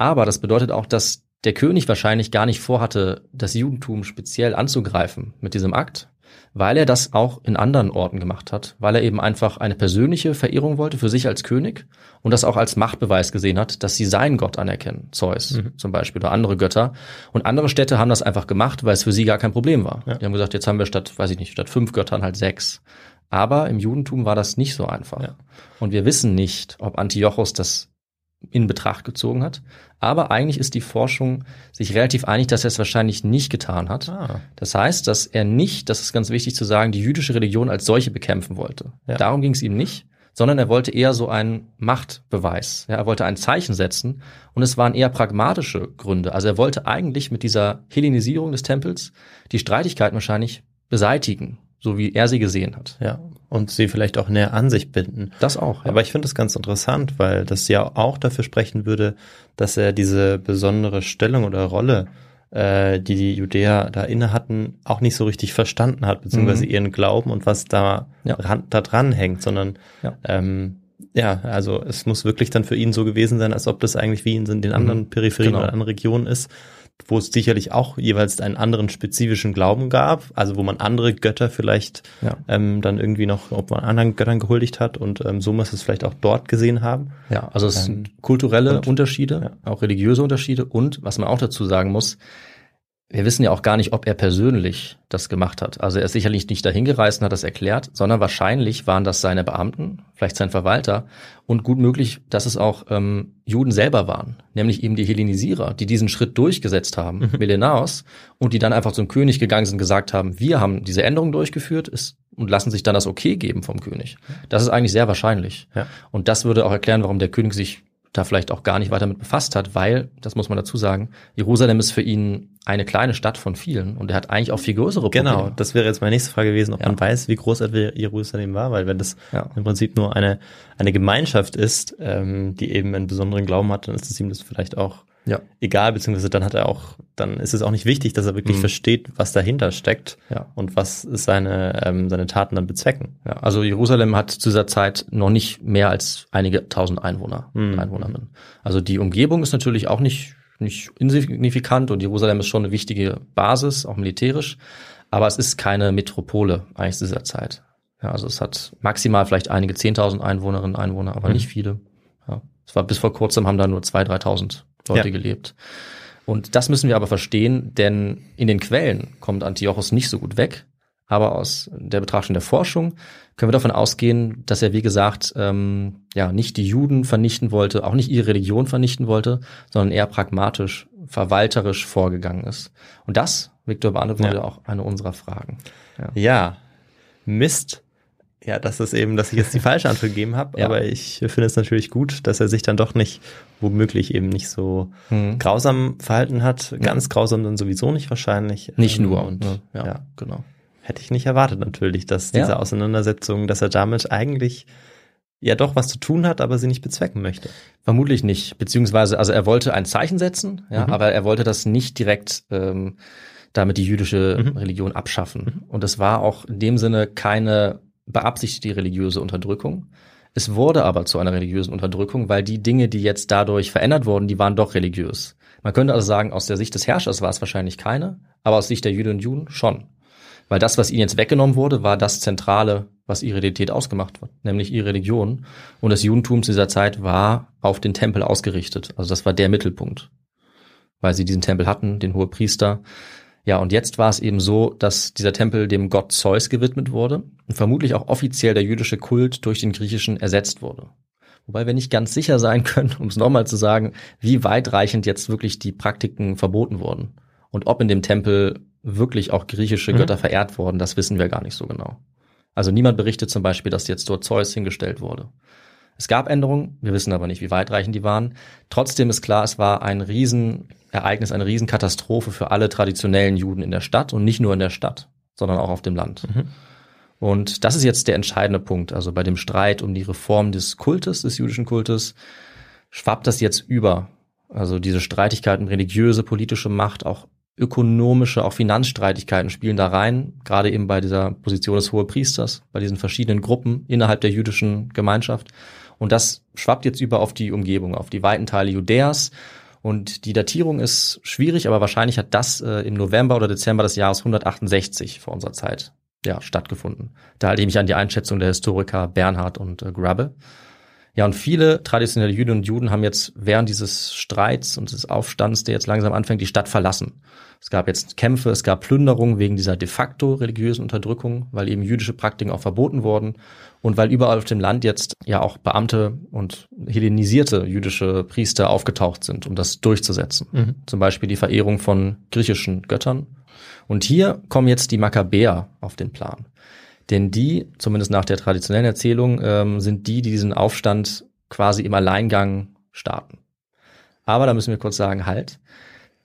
Aber das bedeutet auch, dass der König wahrscheinlich gar nicht vorhatte, das Judentum speziell anzugreifen mit diesem Akt, weil er das auch in anderen Orten gemacht hat, weil er eben einfach eine persönliche Verehrung wollte für sich als König und das auch als Machtbeweis gesehen hat, dass sie seinen Gott anerkennen, Zeus mhm. zum Beispiel oder andere Götter. Und andere Städte haben das einfach gemacht, weil es für sie gar kein Problem war. Ja. Die haben gesagt, jetzt haben wir statt, weiß ich nicht, statt fünf Göttern halt sechs. Aber im Judentum war das nicht so einfach. Ja. Und wir wissen nicht, ob Antiochos das in Betracht gezogen hat. Aber eigentlich ist die Forschung sich relativ einig, dass er es wahrscheinlich nicht getan hat. Ah. Das heißt, dass er nicht, das ist ganz wichtig zu sagen, die jüdische Religion als solche bekämpfen wollte. Ja. Darum ging es ihm nicht, sondern er wollte eher so einen Machtbeweis. Ja, er wollte ein Zeichen setzen und es waren eher pragmatische Gründe. Also er wollte eigentlich mit dieser Hellenisierung des Tempels die Streitigkeiten wahrscheinlich beseitigen so wie er sie gesehen hat. Ja, und sie vielleicht auch näher an sich binden. Das auch. Ja. Aber ich finde das ganz interessant, weil das ja auch dafür sprechen würde, dass er diese besondere Stellung oder Rolle, äh, die die Judäer da inne hatten, auch nicht so richtig verstanden hat, beziehungsweise mhm. ihren Glauben und was da, ja. ran, da dran hängt, sondern ja. Ähm, ja, also es muss wirklich dann für ihn so gewesen sein, als ob das eigentlich wie in den anderen mhm. Peripherien genau. oder anderen Regionen ist wo es sicherlich auch jeweils einen anderen spezifischen Glauben gab, also wo man andere Götter vielleicht ja. ähm, dann irgendwie noch, ob man anderen Göttern gehuldigt hat und ähm, so muss es vielleicht auch dort gesehen haben. Ja, also es sind ähm, kulturelle und, Unterschiede, ja. auch religiöse Unterschiede und was man auch dazu sagen muss, wir wissen ja auch gar nicht, ob er persönlich das gemacht hat. Also er ist sicherlich nicht dahin gereist und hat das erklärt, sondern wahrscheinlich waren das seine Beamten, vielleicht sein Verwalter und gut möglich, dass es auch ähm, Juden selber waren, nämlich eben die Hellenisierer, die diesen Schritt durchgesetzt haben, mhm. Melenaos, und die dann einfach zum König gegangen sind und gesagt haben, wir haben diese Änderung durchgeführt ist, und lassen sich dann das Okay geben vom König. Das ist eigentlich sehr wahrscheinlich. Ja. Und das würde auch erklären, warum der König sich da vielleicht auch gar nicht weiter mit befasst hat, weil, das muss man dazu sagen, Jerusalem ist für ihn eine kleine Stadt von vielen und er hat eigentlich auch viel größere Probleme. Genau, das wäre jetzt meine nächste Frage gewesen, ob ja. man weiß, wie groß Jerusalem war, weil wenn das ja. im Prinzip nur eine, eine Gemeinschaft ist, ähm, die eben einen besonderen Glauben hat, dann ist es ihm das vielleicht auch ja. egal, beziehungsweise dann hat er auch, dann ist es auch nicht wichtig, dass er wirklich mhm. versteht, was dahinter steckt ja. und was seine, ähm, seine Taten dann bezwecken. Ja, also Jerusalem hat zu dieser Zeit noch nicht mehr als einige tausend Einwohner, mhm. Einwohnerinnen. Also die Umgebung ist natürlich auch nicht, nicht insignifikant und Jerusalem ist schon eine wichtige Basis, auch militärisch, aber es ist keine Metropole eigentlich zu dieser Zeit. Ja, also es hat maximal vielleicht einige zehntausend Einwohnerinnen, Einwohner, aber mhm. nicht viele. Ja. Es war bis vor kurzem haben da nur zwei, dreitausend Leute ja. gelebt. Und das müssen wir aber verstehen, denn in den Quellen kommt Antiochos nicht so gut weg. Aber aus der Betrachtung der Forschung können wir davon ausgehen, dass er, wie gesagt, ähm, ja, nicht die Juden vernichten wollte, auch nicht ihre Religion vernichten wollte, sondern eher pragmatisch, verwalterisch vorgegangen ist. Und das, Viktor, beantwortet ja. auch eine unserer Fragen. Ja. ja. Mist ja, das ist eben, dass ich jetzt die falsche Antwort gegeben habe, ja. aber ich finde es natürlich gut, dass er sich dann doch nicht, womöglich eben nicht so hm. grausam verhalten hat. Ganz grausam dann sowieso nicht wahrscheinlich. Nicht ähm, nur. Und, ja, ja, genau. Hätte ich nicht erwartet natürlich, dass diese ja. Auseinandersetzung, dass er damit eigentlich ja doch was zu tun hat, aber sie nicht bezwecken möchte. Vermutlich nicht, beziehungsweise, also er wollte ein Zeichen setzen, ja, mhm. aber er wollte das nicht direkt ähm, damit die jüdische mhm. Religion abschaffen. Mhm. Und es war auch in dem Sinne keine beabsichtigte religiöse Unterdrückung. Es wurde aber zu einer religiösen Unterdrückung, weil die Dinge, die jetzt dadurch verändert wurden, die waren doch religiös. Man könnte also sagen, aus der Sicht des Herrschers war es wahrscheinlich keine, aber aus Sicht der Jüdinnen und Juden schon. Weil das, was ihnen jetzt weggenommen wurde, war das Zentrale, was ihre Identität ausgemacht hat, nämlich ihre Religion. Und das Judentum zu dieser Zeit war auf den Tempel ausgerichtet. Also das war der Mittelpunkt. Weil sie diesen Tempel hatten, den Hohepriester, ja, und jetzt war es eben so, dass dieser Tempel dem Gott Zeus gewidmet wurde und vermutlich auch offiziell der jüdische Kult durch den griechischen ersetzt wurde. Wobei wir nicht ganz sicher sein können, um es nochmal zu sagen, wie weitreichend jetzt wirklich die Praktiken verboten wurden. Und ob in dem Tempel wirklich auch griechische mhm. Götter verehrt wurden, das wissen wir gar nicht so genau. Also niemand berichtet zum Beispiel, dass jetzt dort Zeus hingestellt wurde. Es gab Änderungen, wir wissen aber nicht, wie weitreichend die waren. Trotzdem ist klar, es war ein Riesenereignis, eine Riesenkatastrophe für alle traditionellen Juden in der Stadt und nicht nur in der Stadt, sondern auch auf dem Land. Mhm. Und das ist jetzt der entscheidende Punkt. Also bei dem Streit um die Reform des Kultes, des jüdischen Kultes, schwappt das jetzt über. Also diese Streitigkeiten, religiöse, politische Macht, auch ökonomische, auch Finanzstreitigkeiten spielen da rein, gerade eben bei dieser Position des Hohepriesters, bei diesen verschiedenen Gruppen innerhalb der jüdischen Gemeinschaft. Und das schwappt jetzt über auf die Umgebung, auf die weiten Teile Judäas. Und die Datierung ist schwierig, aber wahrscheinlich hat das äh, im November oder Dezember des Jahres 168 vor unserer Zeit ja, stattgefunden. Da halte ich mich an die Einschätzung der Historiker Bernhard und äh, Grabbe. Ja, und viele traditionelle Jüdinnen und Juden haben jetzt während dieses Streits und des Aufstands, der jetzt langsam anfängt, die Stadt verlassen. Es gab jetzt Kämpfe, es gab Plünderungen wegen dieser de facto religiösen Unterdrückung, weil eben jüdische Praktiken auch verboten wurden und weil überall auf dem Land jetzt ja auch Beamte und hellenisierte jüdische Priester aufgetaucht sind, um das durchzusetzen. Mhm. Zum Beispiel die Verehrung von griechischen Göttern. Und hier kommen jetzt die Makkabäer auf den Plan. Denn die, zumindest nach der traditionellen Erzählung, ähm, sind die, die diesen Aufstand quasi im Alleingang starten. Aber da müssen wir kurz sagen, halt.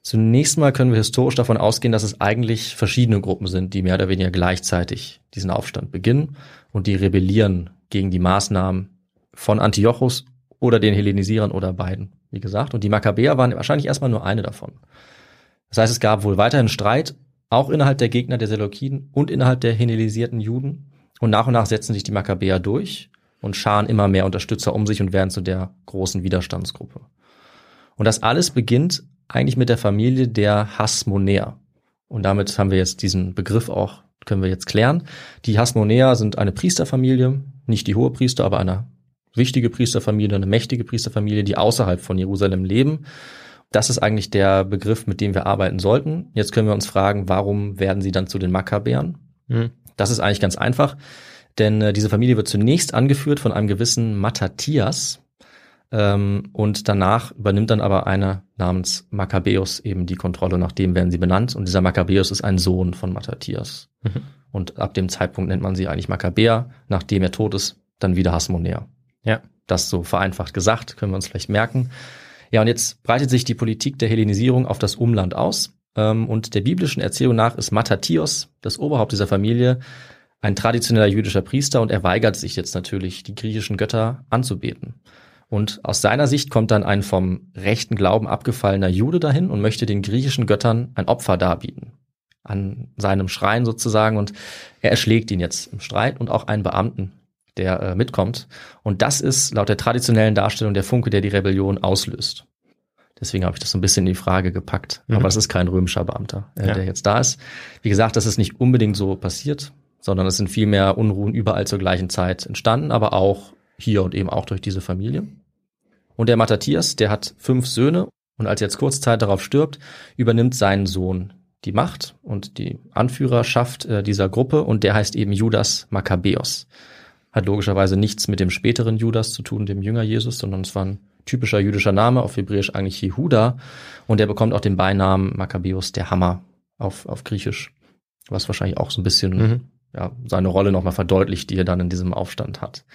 Zunächst mal können wir historisch davon ausgehen, dass es eigentlich verschiedene Gruppen sind, die mehr oder weniger gleichzeitig diesen Aufstand beginnen und die rebellieren gegen die Maßnahmen von Antiochus oder den Hellenisierern oder beiden, wie gesagt. Und die Makkabäer waren wahrscheinlich erstmal nur eine davon. Das heißt, es gab wohl weiterhin Streit auch innerhalb der Gegner der Seleukiden und innerhalb der hellenisierten Juden. Und nach und nach setzen sich die Makkabäer durch und scharen immer mehr Unterstützer um sich und werden zu der großen Widerstandsgruppe. Und das alles beginnt eigentlich mit der Familie der Hasmonäer. Und damit haben wir jetzt diesen Begriff auch, können wir jetzt klären. Die Hasmonäer sind eine Priesterfamilie, nicht die hohe Priester, aber eine wichtige Priesterfamilie, eine mächtige Priesterfamilie, die außerhalb von Jerusalem leben das ist eigentlich der Begriff, mit dem wir arbeiten sollten. Jetzt können wir uns fragen, warum werden sie dann zu den Makkabäern? Mhm. Das ist eigentlich ganz einfach, denn äh, diese Familie wird zunächst angeführt von einem gewissen Matthias ähm, und danach übernimmt dann aber einer namens Makkabäus eben die Kontrolle, nach dem werden sie benannt und dieser Makkabäus ist ein Sohn von Matthias. Mhm. Und ab dem Zeitpunkt nennt man sie eigentlich Makkabäer, nachdem er tot ist, dann wieder Hasmonäer. Ja, das so vereinfacht gesagt, können wir uns vielleicht merken. Ja, und jetzt breitet sich die Politik der Hellenisierung auf das Umland aus. Ähm, und der biblischen Erzählung nach ist Mattathios, das Oberhaupt dieser Familie, ein traditioneller jüdischer Priester und er weigert sich jetzt natürlich, die griechischen Götter anzubeten. Und aus seiner Sicht kommt dann ein vom rechten Glauben abgefallener Jude dahin und möchte den griechischen Göttern ein Opfer darbieten. An seinem Schrein sozusagen und er erschlägt ihn jetzt im Streit und auch einen Beamten, der äh, mitkommt. Und das ist laut der traditionellen Darstellung der Funke, der die Rebellion auslöst. Deswegen habe ich das so ein bisschen in die Frage gepackt. Mhm. Aber es ist kein römischer Beamter, äh, ja. der jetzt da ist. Wie gesagt, das ist nicht unbedingt so passiert, sondern es sind vielmehr Unruhen überall zur gleichen Zeit entstanden, aber auch hier und eben auch durch diese Familie. Und der Matthias, der hat fünf Söhne und als er jetzt kurz Zeit darauf stirbt, übernimmt sein Sohn die Macht und die Anführerschaft äh, dieser Gruppe und der heißt eben Judas Makkabäus. Hat logischerweise nichts mit dem späteren Judas zu tun, dem Jünger Jesus, sondern es war ein typischer jüdischer Name, auf Hebräisch eigentlich Jehuda. Und der bekommt auch den Beinamen Makkabäus, der Hammer, auf, auf Griechisch. Was wahrscheinlich auch so ein bisschen mhm. ja, seine Rolle nochmal verdeutlicht, die er dann in diesem Aufstand hat.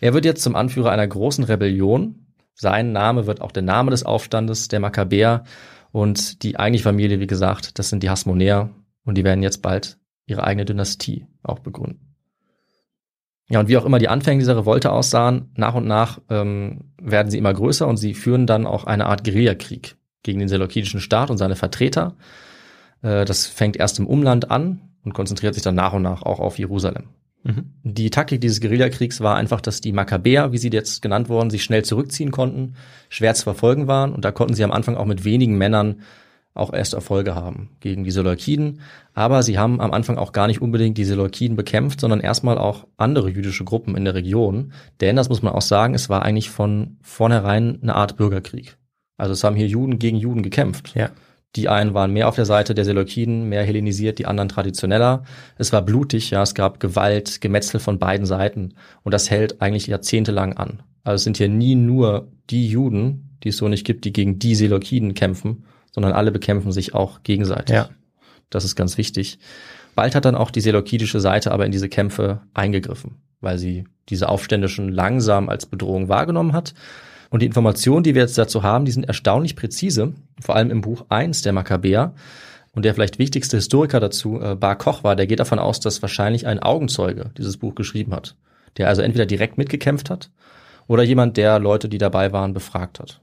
Er wird jetzt zum Anführer einer großen Rebellion. Sein Name wird auch der Name des Aufstandes, der Makkabäer. Und die eigentliche Familie, wie gesagt, das sind die Hasmonäer. Und die werden jetzt bald ihre eigene Dynastie auch begründen. Ja, und wie auch immer die Anfänge dieser Revolte aussahen, nach und nach ähm, werden sie immer größer und sie führen dann auch eine Art Guerillakrieg gegen den seleukidischen Staat und seine Vertreter. Äh, das fängt erst im Umland an und konzentriert sich dann nach und nach auch auf Jerusalem. Mhm. Die Taktik dieses Guerillakriegs war einfach, dass die Makkabäer, wie sie jetzt genannt wurden, sich schnell zurückziehen konnten, schwer zu verfolgen waren und da konnten sie am Anfang auch mit wenigen Männern auch erst Erfolge haben gegen die Seleukiden. Aber sie haben am Anfang auch gar nicht unbedingt die Seleukiden bekämpft, sondern erstmal auch andere jüdische Gruppen in der Region. Denn, das muss man auch sagen, es war eigentlich von vornherein eine Art Bürgerkrieg. Also es haben hier Juden gegen Juden gekämpft. Ja. Die einen waren mehr auf der Seite der Seleukiden, mehr hellenisiert, die anderen traditioneller. Es war blutig, ja, es gab Gewalt, Gemetzel von beiden Seiten. Und das hält eigentlich jahrzehntelang an. Also es sind hier nie nur die Juden, die es so nicht gibt, die gegen die Seleukiden kämpfen, sondern alle bekämpfen sich auch gegenseitig. Ja. Das ist ganz wichtig. Bald hat dann auch die seleukidische Seite aber in diese Kämpfe eingegriffen, weil sie diese Aufständischen langsam als Bedrohung wahrgenommen hat. Und die Informationen, die wir jetzt dazu haben, die sind erstaunlich präzise, vor allem im Buch 1 der Makkabäer. Und der vielleicht wichtigste Historiker dazu, äh, Bar Koch war, der geht davon aus, dass wahrscheinlich ein Augenzeuge dieses Buch geschrieben hat, der also entweder direkt mitgekämpft hat oder jemand, der Leute, die dabei waren, befragt hat.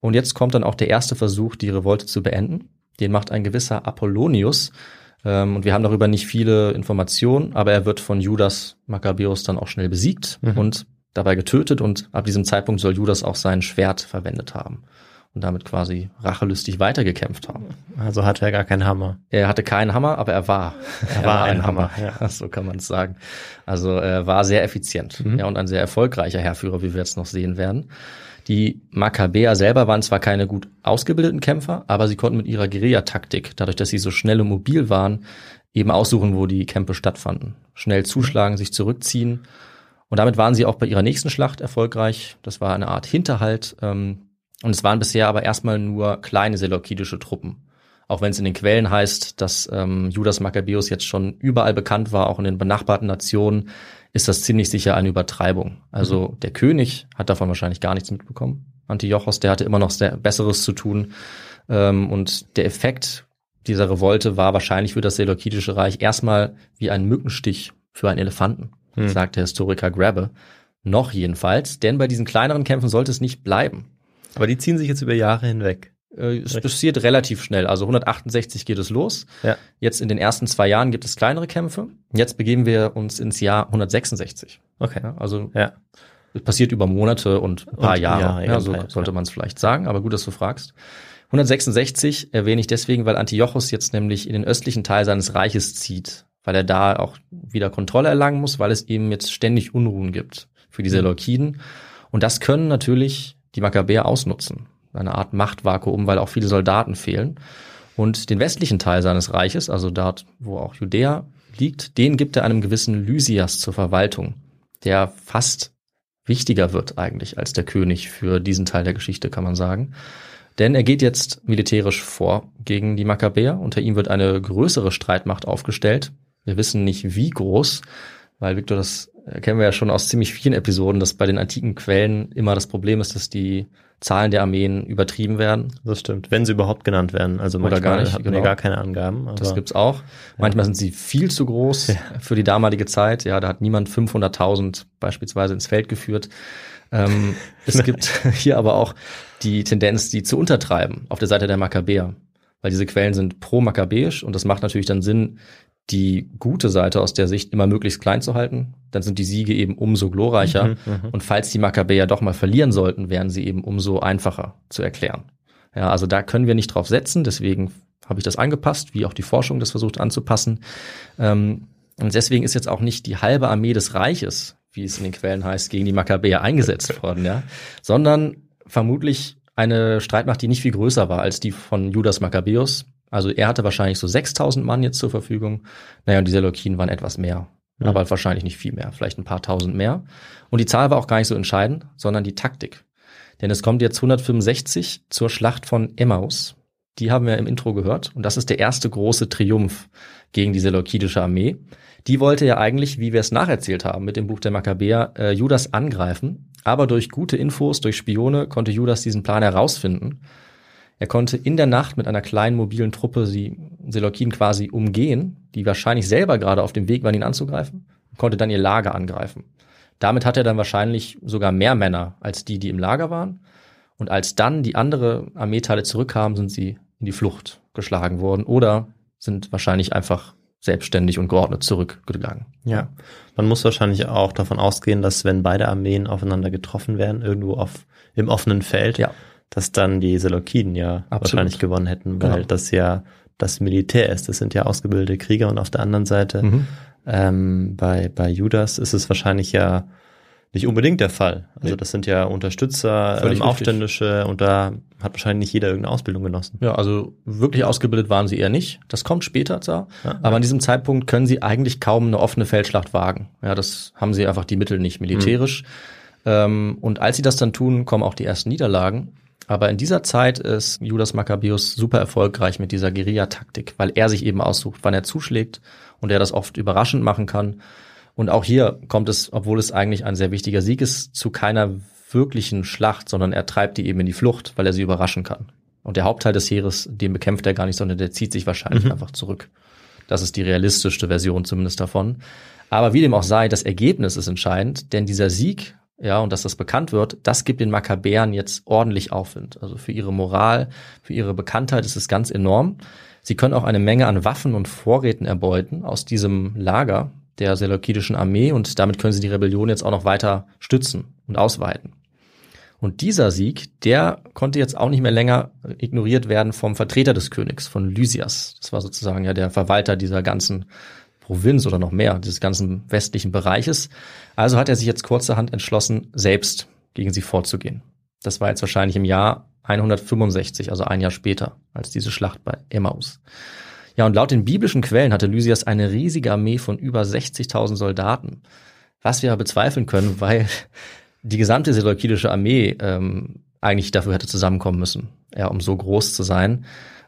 Und jetzt kommt dann auch der erste Versuch, die Revolte zu beenden. Den macht ein gewisser Apollonius. Ähm, und wir haben darüber nicht viele Informationen, aber er wird von Judas Maccabäus dann auch schnell besiegt mhm. und dabei getötet. Und ab diesem Zeitpunkt soll Judas auch sein Schwert verwendet haben. und damit quasi rachelustig weitergekämpft haben. Also hatte er gar keinen Hammer. Er hatte keinen Hammer, aber er war. Er war ein Hammer, ja. So kann man es sagen. Also er war sehr effizient Mhm. ja, und ein sehr erfolgreicher Heerführer, wie wir jetzt noch sehen werden. Die Makkabäer selber waren zwar keine gut ausgebildeten Kämpfer, aber sie konnten mit ihrer Guerillataktik, dadurch, dass sie so schnell und mobil waren, eben aussuchen, wo die Kämpfe stattfanden. Schnell zuschlagen, sich zurückziehen. Und damit waren sie auch bei ihrer nächsten Schlacht erfolgreich. Das war eine Art Hinterhalt. Ähm, und es waren bisher aber erstmal nur kleine seleukidische Truppen. Auch wenn es in den Quellen heißt, dass ähm, Judas Maccabeus jetzt schon überall bekannt war, auch in den benachbarten Nationen, ist das ziemlich sicher eine Übertreibung. Also der König hat davon wahrscheinlich gar nichts mitbekommen. Antiochos, der hatte immer noch sehr Besseres zu tun. Ähm, und der Effekt dieser Revolte war wahrscheinlich für das Seleukidische Reich erstmal wie ein Mückenstich für einen Elefanten, Hm. sagt der Historiker Grabbe. Noch jedenfalls, denn bei diesen kleineren Kämpfen sollte es nicht bleiben. Aber die ziehen sich jetzt über Jahre hinweg. Äh, Es passiert relativ schnell. Also 168 geht es los. Ja. Jetzt in den ersten zwei Jahren gibt es kleinere Kämpfe. Jetzt begeben wir uns ins Jahr 166. Okay. Ja, also Ja. es passiert über Monate und ein paar Und- Jahre. ja, Ja, so sollte man es vielleicht sagen, aber gut, dass du fragst. 166 erwähne ich deswegen, weil Antiochus jetzt nämlich in den östlichen Teil seines Reiches zieht, weil er da auch wieder Kontrolle erlangen muss, weil es eben jetzt ständig Unruhen gibt für Mhm. die Seleukiden. Und das können natürlich die Makkabäer ausnutzen. Eine Art Machtvakuum, weil auch viele Soldaten fehlen. Und den westlichen Teil seines Reiches, also dort, wo auch Judäa liegt, den gibt er einem gewissen Lysias zur Verwaltung, der fast wichtiger wird eigentlich als der König für diesen Teil der Geschichte, kann man sagen. Denn er geht jetzt militärisch vor gegen die Makkabäer. Unter ihm wird eine größere Streitmacht aufgestellt. Wir wissen nicht, wie groß, weil Victor, das kennen wir ja schon aus ziemlich vielen Episoden, dass bei den antiken Quellen immer das Problem ist, dass die Zahlen der Armeen übertrieben werden. Das stimmt. Wenn sie überhaupt genannt werden. Also Oder manchmal gar nicht, hatten genau. wir gar keine Angaben. Das gibt's auch. Manchmal sind sie viel zu groß für die damalige Zeit. Ja, da hat niemand 500.000 beispielsweise ins Feld geführt. Ähm, es gibt hier aber auch die Tendenz, die zu untertreiben auf der Seite der Makkabäer. Weil diese Quellen sind pro-makkabäisch und das macht natürlich dann Sinn, die gute Seite aus der Sicht immer möglichst klein zu halten. Dann sind die Siege eben umso glorreicher. Mhm, Und falls die Makkabäer doch mal verlieren sollten, wären sie eben umso einfacher zu erklären. Ja, also da können wir nicht drauf setzen, deswegen habe ich das angepasst, wie auch die Forschung das versucht anzupassen. Ähm, und deswegen ist jetzt auch nicht die halbe Armee des Reiches, wie es in den Quellen heißt, gegen die Makkabäer eingesetzt worden, ja, sondern vermutlich eine Streitmacht, die nicht viel größer war als die von Judas Makkabäus. Also er hatte wahrscheinlich so 6000 Mann jetzt zur Verfügung. Naja, und die Seleukiden waren etwas mehr. Ja. Aber wahrscheinlich nicht viel mehr, vielleicht ein paar tausend mehr. Und die Zahl war auch gar nicht so entscheidend, sondern die Taktik. Denn es kommt jetzt 165 zur Schlacht von Emmaus. Die haben wir im Intro gehört. Und das ist der erste große Triumph gegen die seleukidische Armee. Die wollte ja eigentlich, wie wir es nacherzählt haben mit dem Buch der Makkabäer, äh, Judas angreifen. Aber durch gute Infos, durch Spione konnte Judas diesen Plan herausfinden. Er konnte in der Nacht mit einer kleinen mobilen Truppe die Seleukiden quasi umgehen, die wahrscheinlich selber gerade auf dem Weg waren, ihn anzugreifen, und konnte dann ihr Lager angreifen. Damit hat er dann wahrscheinlich sogar mehr Männer als die, die im Lager waren. Und als dann die andere Armeeteile zurückkamen, sind sie in die Flucht geschlagen worden oder sind wahrscheinlich einfach selbstständig und geordnet zurückgegangen. Ja. Man muss wahrscheinlich auch davon ausgehen, dass wenn beide Armeen aufeinander getroffen wären, irgendwo auf, im offenen Feld, Ja. Dass dann die Seleukiden ja Absolut. wahrscheinlich gewonnen hätten, weil Genau. das ja das Militär ist. Das sind ja ausgebildete Krieger und auf der anderen Seite Mhm. ähm, bei, bei Judas ist es wahrscheinlich ja nicht unbedingt der Fall. Also Nee. das sind ja Unterstützer, Völlig ähm, richtig. Aufständische und da hat wahrscheinlich nicht jeder irgendeine Ausbildung genossen. Ja, also wirklich ausgebildet waren sie eher nicht. Das kommt später zwar, Ja. aber an diesem Zeitpunkt können sie eigentlich kaum eine offene Feldschlacht wagen. Ja, das haben sie einfach die Mittel nicht militärisch. Ähm, und als sie das dann tun, kommen auch die ersten Niederlagen. Aber in dieser Zeit ist Judas Maccabeus super erfolgreich mit dieser Guerilla-Taktik, weil er sich eben aussucht, wann er zuschlägt und er das oft überraschend machen kann. Und auch hier kommt es, obwohl es eigentlich ein sehr wichtiger Sieg ist, zu keiner wirklichen Schlacht, sondern er treibt die eben in die Flucht, weil er sie überraschen kann. Und der Hauptteil des Heeres, den bekämpft er gar nicht, sondern der zieht sich wahrscheinlich Mhm. einfach zurück. Das ist die realistischste Version zumindest davon. Aber wie dem auch sei, das Ergebnis ist entscheidend, denn dieser Sieg, ja, und dass das bekannt wird, das gibt den Makkabäern jetzt ordentlich Aufwind. Also für ihre Moral, für ihre Bekanntheit ist es ganz enorm. Sie können auch eine Menge an Waffen und Vorräten erbeuten aus diesem Lager der seleukidischen Armee und damit können sie die Rebellion jetzt auch noch weiter stützen und ausweiten. Und dieser Sieg, der konnte jetzt auch nicht mehr länger ignoriert werden vom Vertreter des Königs, von Lysias. Das war sozusagen ja der Verwalter dieser ganzen Provinz oder noch mehr, dieses ganzen westlichen Bereiches. Also hat er sich jetzt kurzerhand entschlossen, selbst gegen sie vorzugehen. Das war jetzt wahrscheinlich im Jahr 165, also ein Jahr später, als diese Schlacht bei Emmaus. Ja, und laut den biblischen Quellen hatte Lysias eine riesige Armee von über 60.000 Soldaten. Was wir bezweifeln können, weil die gesamte seleukidische Armee ähm, eigentlich dafür hätte zusammenkommen müssen, ja, um so groß zu sein.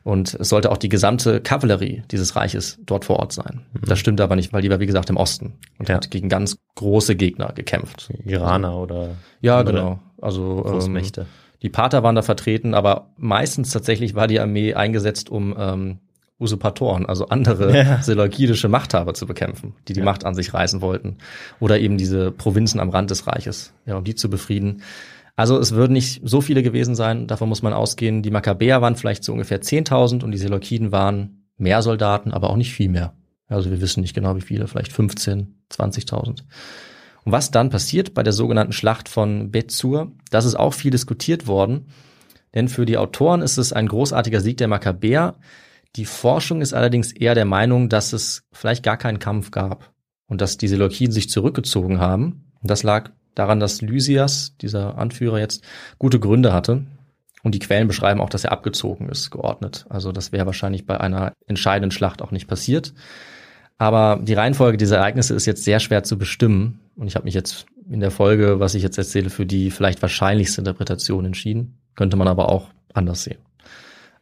Und es sollte auch die gesamte Kavallerie dieses Reiches dort vor Ort sein. Mhm. Das stimmt aber nicht, weil die war, wie gesagt, im Osten und ja. hat gegen ganz große Gegner gekämpft. Iraner oder Ja, genau. Also Großmächte. Ähm, die Pater waren da vertreten, aber meistens tatsächlich war die Armee eingesetzt, um ähm, Usurpatoren, also andere ja. seleukidische Machthaber zu bekämpfen, die die ja. Macht an sich reißen wollten. Oder eben diese Provinzen am Rand des Reiches, ja, um die zu befrieden. Also es würden nicht so viele gewesen sein, davon muss man ausgehen. Die Makkabäer waren vielleicht so ungefähr 10.000 und die Seleukiden waren mehr Soldaten, aber auch nicht viel mehr. Also wir wissen nicht genau wie viele, vielleicht 15, 20.000. Und was dann passiert bei der sogenannten Schlacht von Betzur, das ist auch viel diskutiert worden, denn für die Autoren ist es ein großartiger Sieg der Makkabäer, die Forschung ist allerdings eher der Meinung, dass es vielleicht gar keinen Kampf gab und dass die Seleukiden sich zurückgezogen haben. Und das lag daran, dass Lysias, dieser Anführer jetzt, gute Gründe hatte. Und die Quellen beschreiben auch, dass er abgezogen ist, geordnet. Also das wäre wahrscheinlich bei einer entscheidenden Schlacht auch nicht passiert. Aber die Reihenfolge dieser Ereignisse ist jetzt sehr schwer zu bestimmen. Und ich habe mich jetzt in der Folge, was ich jetzt erzähle, für die vielleicht wahrscheinlichste Interpretation entschieden. Könnte man aber auch anders sehen.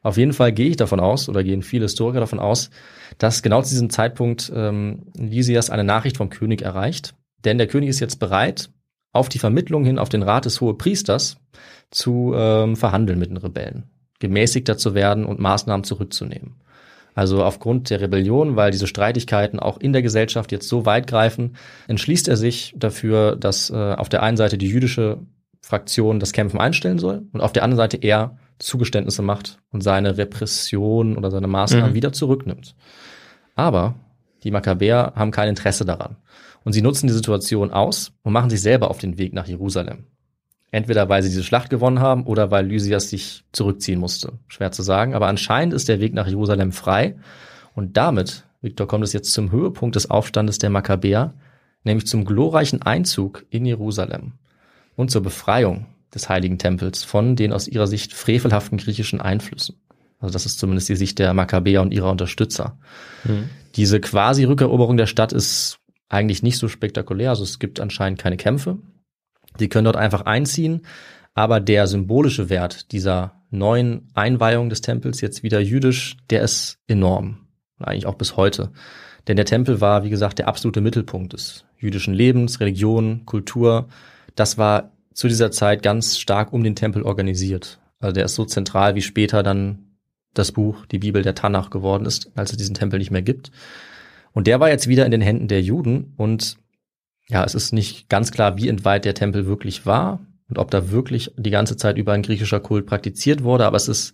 Auf jeden Fall gehe ich davon aus, oder gehen viele Historiker davon aus, dass genau zu diesem Zeitpunkt ähm, Lysias eine Nachricht vom König erreicht. Denn der König ist jetzt bereit, auf die Vermittlung hin auf den Rat des Hohepriesters zu ähm, verhandeln mit den Rebellen, gemäßigter zu werden und Maßnahmen zurückzunehmen. Also aufgrund der Rebellion, weil diese Streitigkeiten auch in der Gesellschaft jetzt so weit greifen, entschließt er sich dafür, dass äh, auf der einen Seite die jüdische Fraktion das Kämpfen einstellen soll und auf der anderen Seite er Zugeständnisse macht und seine Repression oder seine Maßnahmen mhm. wieder zurücknimmt. Aber die Makkabäer haben kein Interesse daran. Und sie nutzen die Situation aus und machen sich selber auf den Weg nach Jerusalem. Entweder weil sie diese Schlacht gewonnen haben oder weil Lysias sich zurückziehen musste. Schwer zu sagen, aber anscheinend ist der Weg nach Jerusalem frei. Und damit, Viktor, kommt es jetzt zum Höhepunkt des Aufstandes der Makkabäer, nämlich zum glorreichen Einzug in Jerusalem und zur Befreiung des heiligen Tempels von den aus ihrer Sicht frevelhaften griechischen Einflüssen. Also das ist zumindest die Sicht der Makkabäer und ihrer Unterstützer. Mhm. Diese quasi Rückeroberung der Stadt ist eigentlich nicht so spektakulär. Also es gibt anscheinend keine Kämpfe. Die können dort einfach einziehen. Aber der symbolische Wert dieser neuen Einweihung des Tempels, jetzt wieder jüdisch, der ist enorm. Eigentlich auch bis heute. Denn der Tempel war, wie gesagt, der absolute Mittelpunkt des jüdischen Lebens, Religion, Kultur. Das war zu dieser Zeit ganz stark um den Tempel organisiert. Also der ist so zentral, wie später dann das Buch, die Bibel der Tanach geworden ist, als es diesen Tempel nicht mehr gibt. Und der war jetzt wieder in den Händen der Juden und ja, es ist nicht ganz klar, wie entweiht der Tempel wirklich war und ob da wirklich die ganze Zeit über ein griechischer Kult praktiziert wurde, aber es ist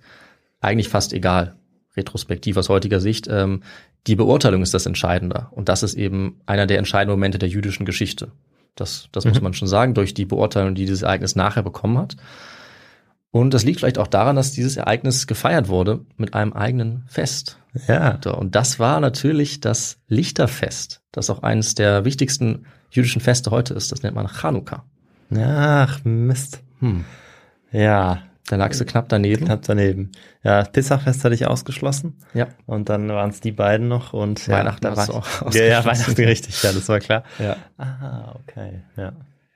eigentlich fast egal, retrospektiv aus heutiger Sicht. Ähm, die Beurteilung ist das Entscheidende und das ist eben einer der entscheidenden Momente der jüdischen Geschichte. Das, das mhm. muss man schon sagen, durch die Beurteilung, die dieses Ereignis nachher bekommen hat. Und das liegt vielleicht auch daran, dass dieses Ereignis gefeiert wurde mit einem eigenen Fest. Ja. Und das war natürlich das Lichterfest, das auch eines der wichtigsten jüdischen Feste heute ist. Das nennt man Chanukka. Ach, Mist. Hm. Ja, da lagst du knapp daneben. Knapp daneben. Ja, Pissachfest hatte ich ausgeschlossen. Ja. Und dann waren es die beiden noch und Weihnachten ja, war auch Ja, ja, Weihnachten richtig, ja, das war klar. Ja. Ah, okay, ja.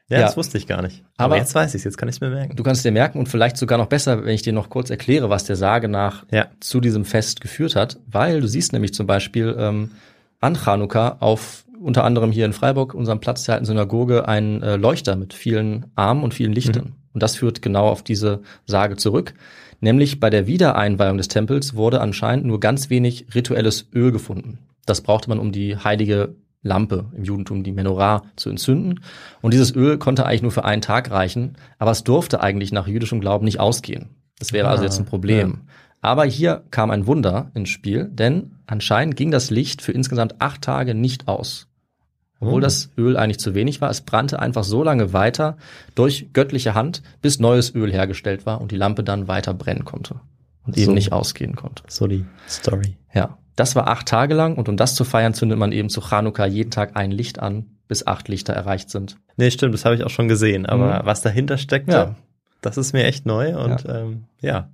Ja, ja, das wusste ich gar nicht. Aber, Aber jetzt weiß ich jetzt kann ich es mir merken. Du kannst dir merken und vielleicht sogar noch besser, wenn ich dir noch kurz erkläre, was der Sage nach ja. zu diesem Fest geführt hat, weil du siehst nämlich zum Beispiel ähm, an Chanukka auf unter anderem hier in Freiburg, unserem Platz der alten Synagoge, einen äh, Leuchter mit vielen Armen und vielen Lichtern. Mhm. Und das führt genau auf diese Sage zurück. Nämlich bei der Wiedereinweihung des Tempels wurde anscheinend nur ganz wenig rituelles Öl gefunden. Das brauchte man, um die heilige Lampe im Judentum, die Menorah, zu entzünden. Und dieses Öl konnte eigentlich nur für einen Tag reichen, aber es durfte eigentlich nach jüdischem Glauben nicht ausgehen. Das wäre also ah, also jetzt ein Problem. Ja. Aber hier kam ein Wunder ins Spiel, denn anscheinend ging das Licht für insgesamt acht Tage nicht aus. Obwohl Oh. das Öl eigentlich zu wenig war. Es brannte einfach so lange weiter durch göttliche Hand, bis neues Öl hergestellt war und die Lampe dann weiter brennen konnte und eben So. nicht ausgehen konnte. So die Story. Ja, das war acht Tage lang und um das zu feiern, zündet man eben zu Chanukka jeden Tag ein Licht an, bis acht Lichter erreicht sind. Nee, stimmt, das habe ich auch schon gesehen. Aber Mhm. was dahinter steckt, Ja. das ist mir echt neu und ja, ähm, ja.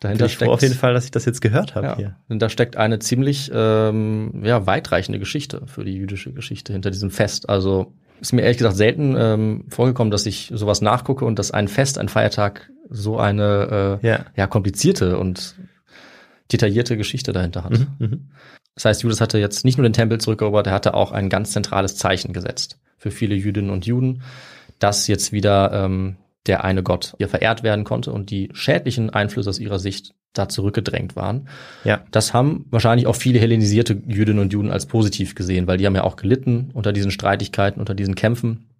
Dahinter Bin ich froh auf jeden Fall, dass ich das jetzt gehört habe ja, hier. Und da steckt eine ziemlich ähm, ja, weitreichende Geschichte für die jüdische Geschichte hinter diesem Fest. Also ist mir ehrlich gesagt selten ähm, vorgekommen, dass ich sowas nachgucke und dass ein Fest, ein Feiertag so eine äh, Ja. ja, komplizierte und detaillierte Geschichte dahinter hat. Mhm, mhm. Das heißt, Judas hatte jetzt nicht nur den Tempel zurückerobert, er hatte auch ein ganz zentrales Zeichen gesetzt für viele Jüdinnen und Juden, dass jetzt wieder ähm, der eine Gott hier verehrt werden konnte und die schädlichen Einflüsse aus ihrer Sicht da zurückgedrängt waren. Ja. Das haben wahrscheinlich auch viele hellenisierte Jüdinnen und Juden als positiv gesehen, weil die haben ja auch gelitten unter diesen Streitigkeiten, unter diesen Kämpfen.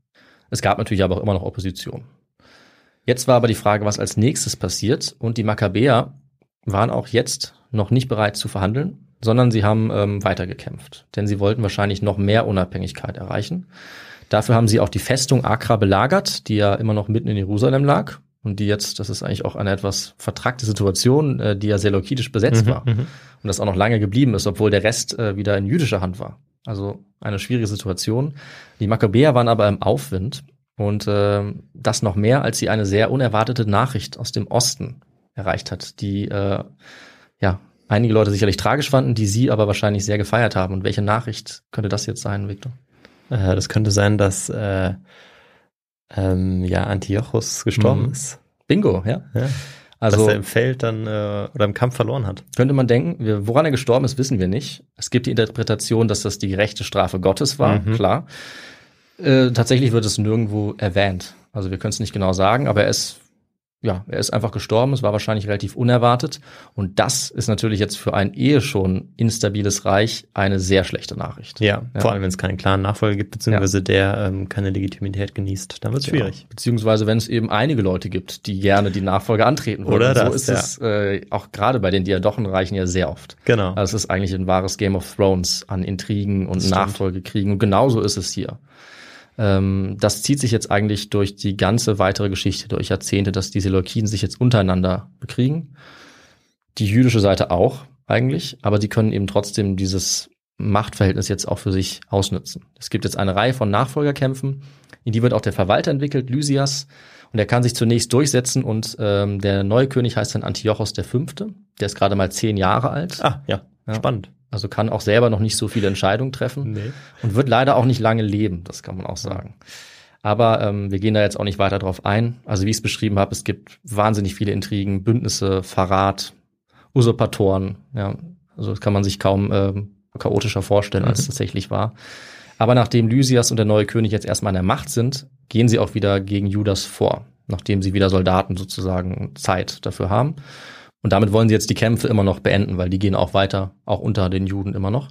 Es gab natürlich aber auch immer noch Opposition. Jetzt war aber die Frage, was als nächstes passiert. Und die Makkabäer waren auch jetzt noch nicht bereit zu verhandeln, sondern sie haben ähm, weitergekämpft. Denn sie wollten wahrscheinlich noch mehr Unabhängigkeit erreichen. Dafür haben sie auch die Festung Akra belagert, die ja immer noch mitten in Jerusalem lag. Und die jetzt, das ist eigentlich auch eine etwas vertrackte Situation, äh, die ja seleukidisch besetzt Mhm, war. mhm. Und das auch noch lange geblieben ist, obwohl der Rest äh, wieder in jüdischer Hand war. Also eine schwierige Situation. Die Makkabäer waren aber im Aufwind und äh, das noch mehr, als sie eine sehr unerwartete Nachricht aus dem Osten erreicht hat, die äh, ja einige Leute sicherlich tragisch fanden, die sie aber wahrscheinlich sehr gefeiert haben. Und welche Nachricht könnte das jetzt sein, Victor? Äh, das könnte sein, dass äh, ähm, ja Antiochus gestorben Mhm. ist. Bingo, ja. Ja. Also dass er im Feld dann äh, oder im Kampf verloren hat. könnte man denken, wir, woran er gestorben ist, wissen wir nicht. Es gibt die Interpretation, dass das die gerechte Strafe Gottes war, Mhm. klar. Äh, tatsächlich wird es nirgendwo erwähnt. Also wir können es nicht genau sagen, aber er ist, ja, er ist einfach gestorben. Es war wahrscheinlich relativ unerwartet. Und das ist natürlich jetzt für ein eh schon instabiles Reich eine sehr schlechte Nachricht. Ja, Ja. vor allem wenn es keinen klaren Nachfolger gibt, beziehungsweise der ähm, keine Legitimität genießt, dann wird es Genau. schwierig. Beziehungsweise wenn es eben einige Leute gibt, die gerne die Nachfolge antreten wollen. Oder Und so das, ist ja. es äh, auch gerade bei den Diadochenreichen ja sehr oft. Genau. Also es ist eigentlich ein wahres Game of Thrones an Intrigen und Das. Nachfolgekriegen. Und genauso ist es hier. Ähm, das zieht sich jetzt eigentlich durch die ganze weitere Geschichte, durch Jahrzehnte, dass die Seleukiden sich jetzt untereinander bekriegen. Die jüdische Seite auch eigentlich, aber die können eben trotzdem dieses Machtverhältnis jetzt auch für sich ausnutzen. Es gibt jetzt eine Reihe von Nachfolgerkämpfen, in die wird auch der Verwalter entwickelt, Lysias, und er kann sich zunächst durchsetzen und ähm, der neue König heißt dann Antiochos der Fünfte. Der ist gerade mal zehn Jahre alt. ah, ja, Ja. spannend. Also kann auch selber noch nicht so viele Entscheidungen treffen Nee. und wird leider auch nicht lange leben, das kann man auch sagen. Aber ähm, wir gehen da jetzt auch nicht weiter drauf ein. Also wie ich es beschrieben habe, es gibt wahnsinnig viele Intrigen, Bündnisse, Verrat, Usurpatoren. Ja, also das kann man sich kaum ähm, chaotischer vorstellen, als es tatsächlich war. Aber nachdem Lysias und der neue König jetzt erstmal an der Macht sind, gehen sie auch wieder gegen Judas vor, nachdem sie wieder Soldaten sozusagen Zeit dafür haben. Und damit wollen sie jetzt die Kämpfe immer noch beenden, weil die gehen auch weiter, auch unter den Juden immer noch.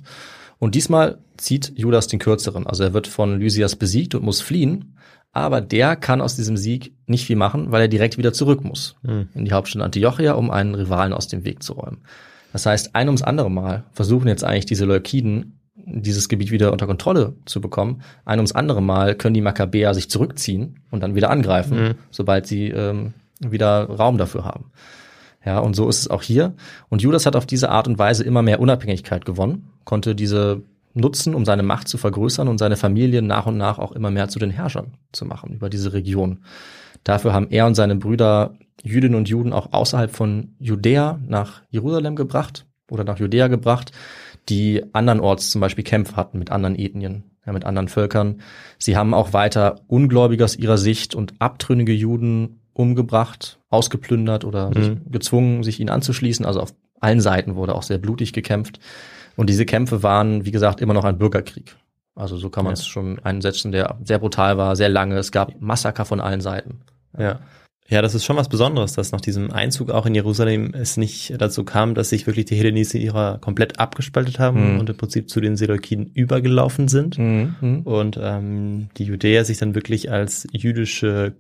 Und diesmal zieht Judas den kürzeren. Also er wird von Lysias besiegt und muss fliehen. Aber der kann aus diesem Sieg nicht viel machen, weil er direkt wieder zurück muss Hm. in die Hauptstadt Antiochia, um einen Rivalen aus dem Weg zu räumen. Das heißt, ein ums andere Mal versuchen jetzt eigentlich diese Leukiden, dieses Gebiet wieder unter Kontrolle zu bekommen. Ein ums andere Mal können die Makkabäer sich zurückziehen und dann wieder angreifen, Mhm. sobald sie ähm, wieder Raum dafür haben. Ja, und so ist es auch hier. Und Judas hat auf diese Art und Weise immer mehr Unabhängigkeit gewonnen, konnte diese nutzen, um seine Macht zu vergrößern und seine Familie nach und nach auch immer mehr zu den Herrschern zu machen über diese Region. Dafür haben er und seine Brüder Jüdinnen und Juden auch außerhalb von Judäa nach Jerusalem gebracht oder nach Judäa gebracht, die andernorts zum Beispiel Kämpfe hatten mit anderen Ethnien, ja, mit anderen Völkern. Sie haben auch weiter Ungläubige aus ihrer Sicht und abtrünnige Juden umgebracht, ausgeplündert oder Mhm. gezwungen, sich ihnen anzuschließen. Also auf allen Seiten wurde auch sehr blutig gekämpft. Und diese Kämpfe waren, wie gesagt, immer noch ein Bürgerkrieg. Also so kann man es Ja. schon einsetzen, der sehr brutal war, sehr lange. Es gab Massaker von allen Seiten. Ja. Ja, das ist schon was Besonderes, dass nach diesem Einzug auch in Jerusalem es nicht dazu kam, dass sich wirklich die Hellenisierer komplett abgespaltet haben Mhm. und im Prinzip zu den Seleukiden übergelaufen sind. Mhm. Und ähm, die Judäer sich dann wirklich als jüdische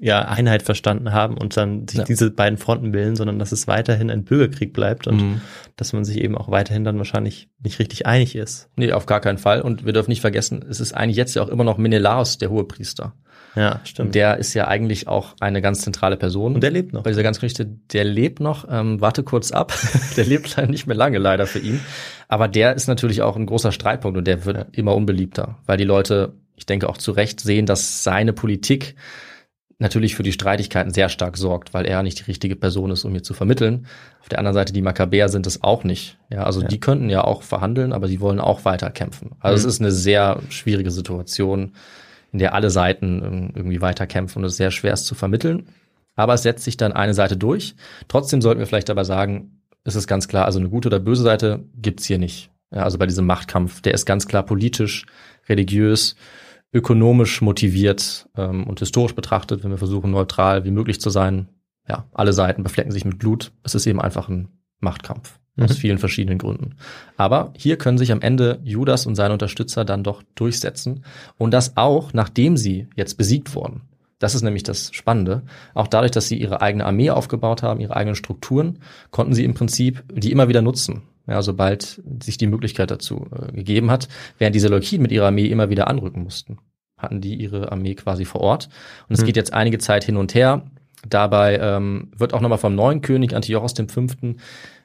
ja, Einheit verstanden haben und dann sich Ja. diese beiden Fronten bilden, sondern dass es weiterhin ein Bürgerkrieg bleibt und Mhm. dass man sich eben auch weiterhin dann wahrscheinlich nicht richtig einig ist. Nee, auf gar keinen Fall. Und wir dürfen nicht vergessen, es ist eigentlich jetzt ja auch immer noch Menelaos, der Hohepriester. Ja, stimmt. Der ist ja eigentlich auch eine ganz zentrale Person. und der lebt noch. bei dieser ganzen Geschichte, der lebt noch, ähm, warte kurz ab, der lebt leider nicht mehr lange leider für ihn. Aber der ist natürlich auch ein großer Streitpunkt und der wird immer unbeliebter, weil die Leute, ich denke auch zu Recht sehen, dass seine Politik natürlich für die Streitigkeiten sehr stark sorgt, weil er nicht die richtige Person ist, um hier zu vermitteln. Auf der anderen Seite, die Makkabäer sind es auch nicht. Ja, also Ja. die könnten ja auch verhandeln, aber sie wollen auch weiter kämpfen. Also Mhm. es ist eine sehr schwierige Situation, in der alle Seiten ähm, irgendwie weiter kämpfen und es sehr schwer ist zu vermitteln. Aber es setzt sich dann eine Seite durch. Trotzdem sollten wir vielleicht aber sagen, es ist ganz klar, also eine gute oder böse Seite gibt's hier nicht. Ja, also bei diesem Machtkampf, der ist ganz klar politisch, religiös, ökonomisch motiviert ähm, und historisch betrachtet, wenn wir versuchen, neutral wie möglich zu sein. Ja, alle Seiten beflecken sich mit Blut. Es ist eben einfach ein Machtkampf. Aus Mhm. vielen verschiedenen Gründen. Aber hier können sich am Ende Judas und seine Unterstützer dann doch durchsetzen. Und das auch, nachdem sie jetzt besiegt wurden. Das ist nämlich das Spannende. Auch dadurch, dass sie ihre eigene Armee aufgebaut haben, ihre eigenen Strukturen, konnten sie im Prinzip die immer wieder nutzen. Ja, sobald sich die Möglichkeit dazu äh, gegeben hat, während die Seleukiden mit ihrer Armee immer wieder anrücken mussten, hatten die ihre Armee quasi vor Ort. Und es Hm. geht jetzt einige Zeit hin und her. Dabei ähm, wird auch nochmal vom neuen König Antiochos V.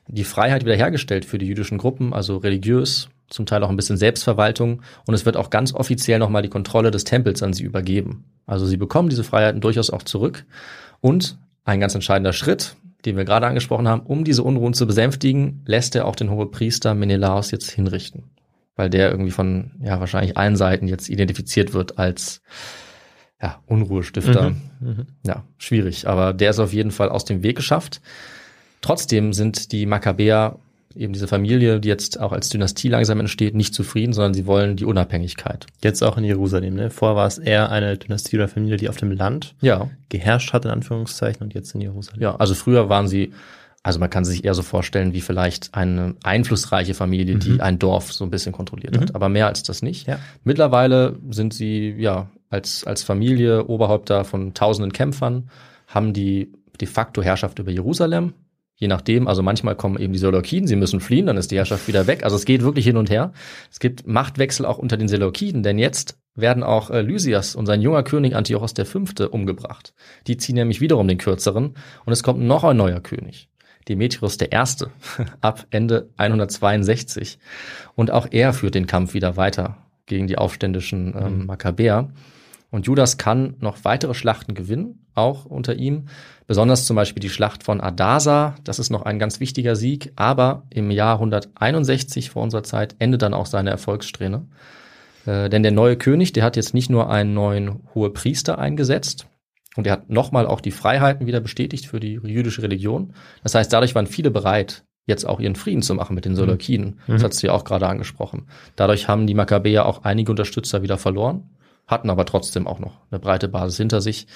die Freiheit wiederhergestellt für die jüdischen Gruppen, also religiös, zum Teil auch ein bisschen Selbstverwaltung. Und es wird auch ganz offiziell nochmal die Kontrolle des Tempels an sie übergeben. Also sie bekommen diese Freiheiten durchaus auch zurück. Und ein ganz entscheidender Schritt, den wir gerade angesprochen haben, um diese Unruhen zu besänftigen, lässt er auch den Hohepriester Menelaos jetzt hinrichten. Weil der irgendwie von, ja, wahrscheinlich allen Seiten jetzt identifiziert wird als, ja, Unruhestifter. Mhm. Mhm. Ja, schwierig. Aber der ist auf jeden Fall aus dem Weg geschafft. Trotzdem sind die Makkabäer, eben diese Familie, die jetzt auch als Dynastie langsam entsteht, nicht zufrieden, sondern sie wollen die Unabhängigkeit. Jetzt auch in Jerusalem. Ne? Vorher war es eher eine Dynastie oder Familie, die auf dem Land Ja, geherrscht hat, in Anführungszeichen, und jetzt in Jerusalem. ja. Also früher waren sie, also man kann sich eher so vorstellen, wie vielleicht eine einflussreiche Familie, die Mhm. ein Dorf so ein bisschen kontrolliert hat. Mhm. Aber mehr als das nicht. Ja. Mittlerweile sind sie, ja, als, als Familie Oberhäupter von tausenden Kämpfern, haben die de facto Herrschaft über Jerusalem. Je nachdem, also manchmal kommen eben die Seleukiden, sie müssen fliehen, dann ist die Herrschaft wieder weg. Also es geht wirklich hin und her. Es gibt Machtwechsel auch unter den Seleukiden, denn jetzt werden auch äh, Lysias und sein junger König Antiochos V. umgebracht. Die ziehen nämlich wiederum den kürzeren und es kommt noch ein neuer König. Demetrius I. ab Ende 162. Und auch er führt den Kampf wieder weiter gegen die aufständischen ähm, Mhm. Makkabäer. Und Judas kann noch weitere Schlachten gewinnen, auch unter ihm. Besonders zum Beispiel die Schlacht von Adasa. Das ist noch ein ganz wichtiger Sieg. Aber im Jahr 161 vor unserer Zeit endet dann auch seine Erfolgssträhne. Äh, denn der neue König, der hat jetzt nicht nur einen neuen Hohepriester eingesetzt, und er hat nochmal auch die Freiheiten wieder bestätigt für die jüdische Religion. Das heißt, dadurch waren viele bereit, jetzt auch ihren Frieden zu machen mit den Seleukiden. Das Mhm. hast du ja auch gerade angesprochen. Dadurch haben die Makkabäer auch einige Unterstützer wieder verloren, hatten aber trotzdem auch noch eine breite Basis hinter sich.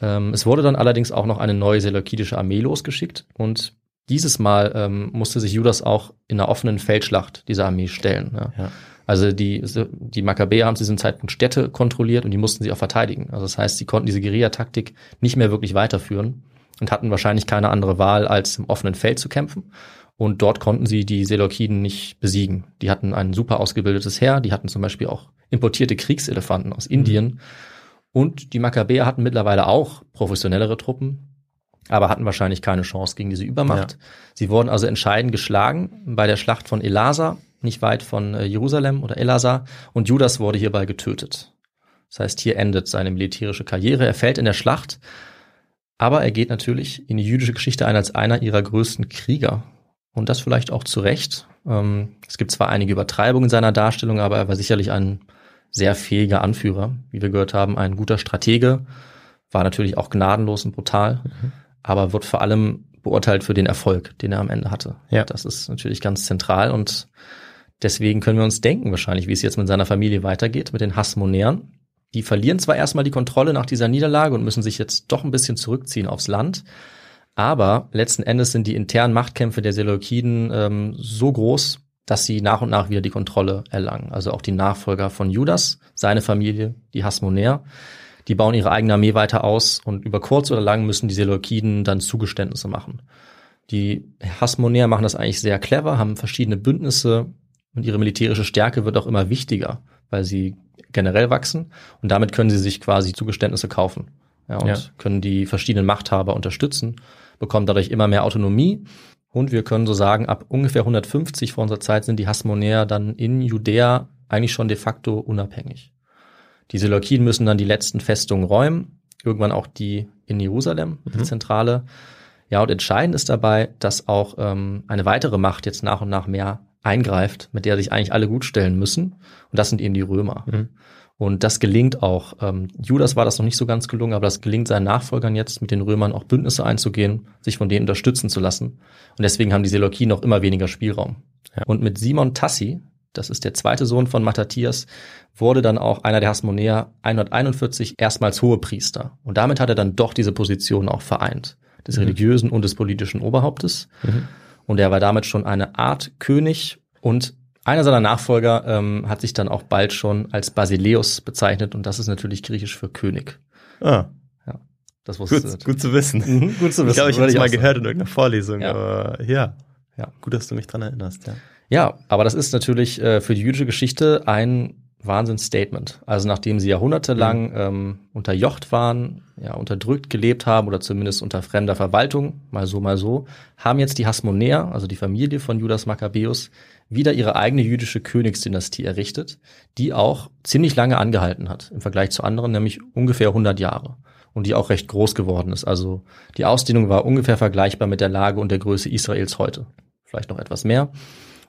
Ähm, es wurde dann allerdings auch noch eine neue seleukidische Armee losgeschickt und dieses Mal ähm, musste sich Judas auch in einer offenen Feldschlacht dieser Armee stellen. Ja. Ja. Also die, die Makkabäer haben zu diesem Zeitpunkt Städte kontrolliert und die mussten sie auch verteidigen. Also das heißt, sie konnten diese Guerillataktik nicht mehr wirklich weiterführen und hatten wahrscheinlich keine andere Wahl, als im offenen Feld zu kämpfen. Und dort konnten sie die Seleukiden nicht besiegen. Die hatten ein super ausgebildetes Heer, die hatten zum Beispiel auch importierte Kriegselefanten aus Indien. Und die Makkabäer hatten mittlerweile auch professionellere Truppen, aber hatten wahrscheinlich keine Chance gegen diese Übermacht. Ja. Sie wurden also entscheidend geschlagen bei der Schlacht von Elasa, nicht weit von äh, Jerusalem oder Elasa, und Judas wurde hierbei getötet. Das heißt, hier endet seine militärische Karriere. Er fällt in der Schlacht, aber er geht natürlich in die jüdische Geschichte ein als einer ihrer größten Krieger. Und das vielleicht auch zu Recht. Ähm, es gibt zwar einige Übertreibungen in seiner Darstellung, aber er war sicherlich ein sehr fähiger Anführer. Wie wir gehört haben, ein guter Stratege, war natürlich auch gnadenlos und brutal, aber wird vor allem beurteilt für den Erfolg, den er am Ende hatte. Ja. Das ist natürlich ganz zentral und deswegen können wir uns denken wahrscheinlich, wie es jetzt mit seiner Familie weitergeht, mit den Hasmonäern. Die verlieren zwar erstmal die Kontrolle nach dieser Niederlage und müssen sich jetzt doch ein bisschen zurückziehen aufs Land, aber letzten Endes sind die internen Machtkämpfe der Seleukiden ähm, so groß, dass sie nach und nach wieder die Kontrolle erlangen. Also auch die Nachfolger von Judas, seine Familie, die Hasmonäer, Die bauen ihre eigene Armee weiter aus und über kurz oder lang müssen die Seleukiden dann Zugeständnisse machen. Die Hasmonäer machen das eigentlich sehr clever, haben verschiedene Bündnisse und ihre militärische Stärke wird auch immer wichtiger, weil sie generell wachsen und damit können sie sich quasi Zugeständnisse kaufen ja, und Ja. können die verschiedenen Machthaber unterstützen, bekommen dadurch immer mehr Autonomie und wir können so sagen, ab ungefähr 150 vor unserer Zeit sind die Hasmonäer dann in Judäa eigentlich schon de facto unabhängig. Die Seleukiden müssen dann die letzten Festungen räumen, irgendwann auch die in Jerusalem, die Zentrale. Ja, und entscheidend ist dabei, dass auch ähm, eine weitere Macht jetzt nach und nach mehr eingreift, mit der sich eigentlich alle gut stellen müssen. Und das sind eben die Römer. Und das gelingt auch. Ähm, Judas war das noch nicht so ganz gelungen, aber das gelingt seinen Nachfolgern jetzt, mit den Römern auch Bündnisse einzugehen, sich von denen unterstützen zu lassen. Und deswegen haben die Seleukiden noch immer weniger Spielraum. Und mit Simon Tassi, das ist der zweite Sohn von Matthias, wurde dann auch einer der Hasmonäer 141 erstmals Hohepriester. Und damit hat er dann doch diese Position auch vereint, des religiösen und des politischen Oberhauptes. Und er war damit schon eine Art König und einer seiner Nachfolger ähm, hat sich dann auch bald schon als Basileus bezeichnet und das ist natürlich griechisch für König. Ah, Das wusste gut, gut zu wissen. Mhm, gut zu Ich glaube, ich habe es mal gehört in irgendeiner Vorlesung, Ja. aber ja. Ja. Gut, dass du mich dran erinnerst, ja. Ja, aber das ist natürlich äh, für die jüdische Geschichte ein Wahnsinnsstatement. Also nachdem sie jahrhundertelang ähm, unterjocht waren, ja, unterdrückt gelebt haben oder zumindest unter fremder Verwaltung, mal so, mal so, haben jetzt die Hasmonäer, also die Familie von Judas Makkabäus, wieder ihre eigene jüdische Königsdynastie errichtet, die auch ziemlich lange angehalten hat, im Vergleich zu anderen, nämlich ungefähr 100 Jahre. Und die auch recht groß geworden ist. Also die Ausdehnung war ungefähr vergleichbar mit der Lage und der Größe Israels heute. Vielleicht noch etwas mehr.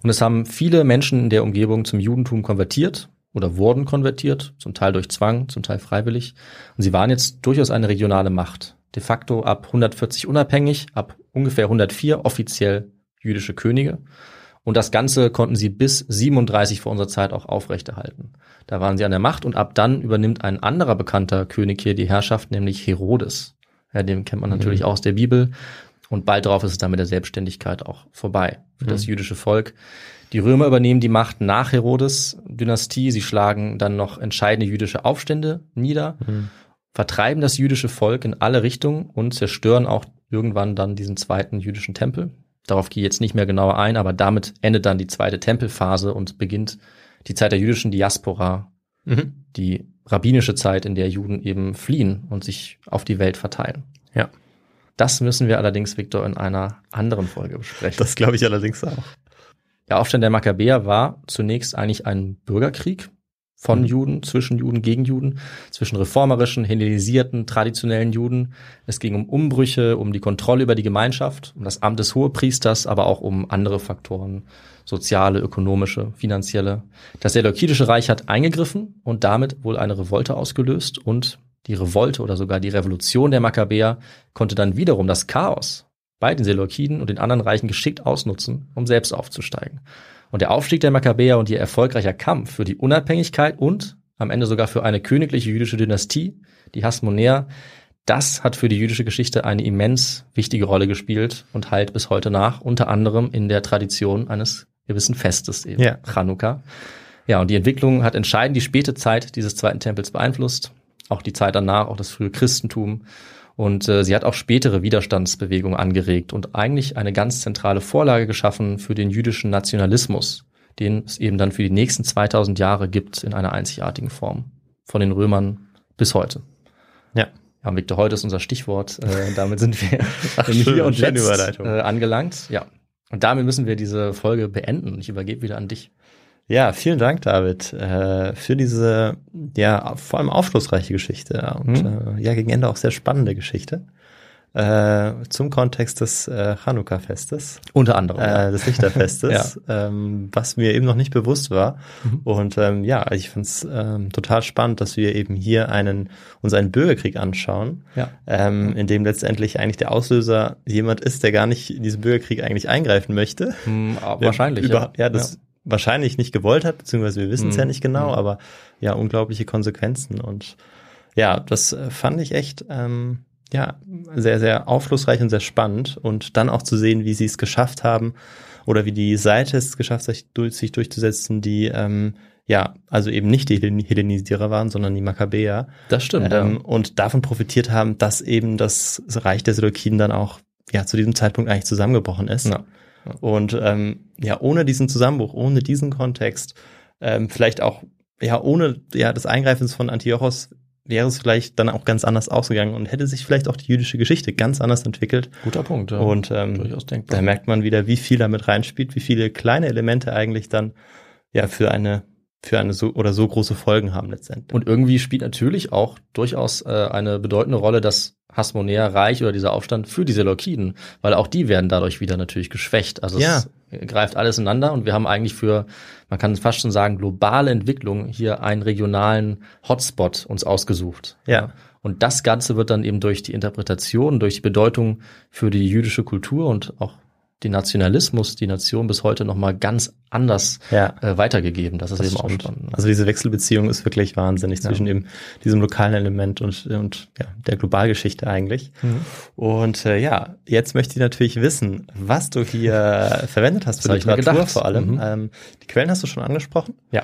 Und es haben viele Menschen in der Umgebung zum Judentum konvertiert oder wurden konvertiert, zum Teil durch Zwang, zum Teil freiwillig. Und sie waren jetzt durchaus eine regionale Macht. De facto ab 140 unabhängig, ab ungefähr 104 offiziell jüdische Könige. Und das Ganze konnten sie bis 37 vor unserer Zeit auch aufrechterhalten. Da waren sie an der Macht und ab dann übernimmt ein anderer bekannter König hier die Herrschaft, nämlich Herodes. Ja, den kennt man natürlich auch aus der Bibel. Und bald darauf ist es dann mit der Selbstständigkeit auch vorbei für das jüdische Volk. Die Römer übernehmen die Macht nach Herodes Dynastie. Sie schlagen dann noch entscheidende jüdische Aufstände nieder, vertreiben das jüdische Volk in alle Richtungen und zerstören auch irgendwann dann diesen zweiten jüdischen Tempel. Darauf gehe ich jetzt nicht mehr genauer ein, aber damit endet dann die zweite Tempelphase und beginnt die Zeit der jüdischen Diaspora, Mhm. die rabbinische Zeit, in der Juden eben fliehen und sich auf die Welt verteilen. Ja. Das müssen wir allerdings, Viktor, in einer anderen Folge besprechen. Das glaube ich allerdings auch. Der Aufstand der Makkabäer war zunächst eigentlich ein Bürgerkrieg von Mhm. Juden, zwischen Juden, gegen Juden, zwischen reformerischen, hellenisierten, traditionellen Juden. Es ging um Umbrüche, um die Kontrolle über die Gemeinschaft, um das Amt des Hohepriesters, aber auch um andere Faktoren, soziale, ökonomische, finanzielle. Das Seleukidische Reich hat eingegriffen und damit wohl eine Revolte ausgelöst und die Revolte oder sogar die Revolution der Makkabäer konnte dann wiederum das Chaos bei den Seleukiden und den anderen Reichen geschickt ausnutzen, um selbst aufzusteigen. Und der Aufstieg der Makkabäer und ihr erfolgreicher Kampf für die Unabhängigkeit und am Ende sogar für eine königliche jüdische Dynastie, die Hasmonäer, das hat für die jüdische Geschichte eine immens wichtige Rolle gespielt und halt bis heute nach, unter anderem in der Tradition eines gewissen Festes eben, Ja. Chanukka. Ja, und die Entwicklung hat entscheidend die späte Zeit dieses zweiten Tempels beeinflusst, auch die Zeit danach, auch das frühe Christentum. Und äh, sie hat auch spätere Widerstandsbewegungen angeregt und eigentlich eine ganz zentrale Vorlage geschaffen für den jüdischen Nationalismus, den es eben dann für die nächsten 2000 Jahre gibt in einer einzigartigen Form. Von den Römern bis heute. Ja. Ja, Victor, heute ist unser Stichwort. Äh, damit sind wir Ach, im schön, Hier und Jetzt äh, angelangt. Ja. Und damit müssen wir diese Folge beenden. Ich übergebe wieder an dich. Ja, vielen Dank, David, äh, für diese, ja, vor allem aufschlussreiche Geschichte und Mhm. äh, ja, gegen Ende auch sehr spannende Geschichte. Äh, zum Kontext des äh, Chanukka-Festes, Unter anderem. äh, des Lichterfestes, ähm, was mir eben noch nicht bewusst war. Mhm. Und ähm, ja, ich finde es ähm, total spannend, dass wir eben hier einen, uns einen Bürgerkrieg anschauen, Ja. ähm, in dem letztendlich eigentlich der Auslöser jemand ist, der gar nicht in diesen Bürgerkrieg eigentlich eingreifen möchte. Hm, wahrscheinlich. Über, ja. das wahrscheinlich nicht gewollt hat, beziehungsweise wir wissen es Mhm. ja nicht genau, Mhm. aber ja, unglaubliche Konsequenzen. Und ja, das äh, fand ich echt ähm, ja sehr, sehr aufschlussreich und sehr spannend. Und dann auch zu sehen, wie sie es geschafft haben oder wie die Seite es geschafft hat, sich, sich durchzusetzen, die ähm, ja, also eben nicht die Hellen- Hellenisierer waren, sondern die Makkabäer. Das stimmt. ähm, ja. Und davon profitiert haben, dass eben das Reich der Seleukiden dann auch ja zu diesem Zeitpunkt eigentlich zusammengebrochen ist. Ja. Und ähm, ja, ohne diesen Zusammenbruch, ohne diesen Kontext, ähm, vielleicht auch ja ohne ja das Eingreifen von Antiochos wäre es vielleicht dann auch ganz anders ausgegangen und hätte sich vielleicht auch die jüdische Geschichte ganz anders entwickelt. Guter Punkt. Ja. Und ähm, durchaus denkbar. da merkt man wieder, wie viel damit reinspielt, wie viele kleine Elemente eigentlich dann ja für eine für eine so oder so große Folgen haben letztendlich. Und irgendwie spielt natürlich auch durchaus äh, eine bedeutende Rolle das Hasmonäer Reich oder dieser Aufstand für die Seleukiden, weil auch die werden dadurch wieder natürlich geschwächt. Also Ja. es greift alles ineinander und wir haben eigentlich für, man kann fast schon sagen, globale Entwicklung hier einen regionalen Hotspot uns ausgesucht. Ja. Und das Ganze wird dann eben durch die Interpretation, durch die Bedeutung für die jüdische Kultur und auch den Nationalismus, die Nation bis heute nochmal ganz anders Ja. äh, weitergegeben. Das ist Das eben auch stimmt. spannend. Also diese Wechselbeziehung ist wirklich wahnsinnig zwischen eben diesem lokalen Element und, und ja, der Globalgeschichte eigentlich. Mhm. Und äh, ja, jetzt möchte ich natürlich wissen, was du hier verwendet hast Das für mir Literatur vor allem. Mhm. Ähm, die Quellen hast du schon angesprochen. Ja.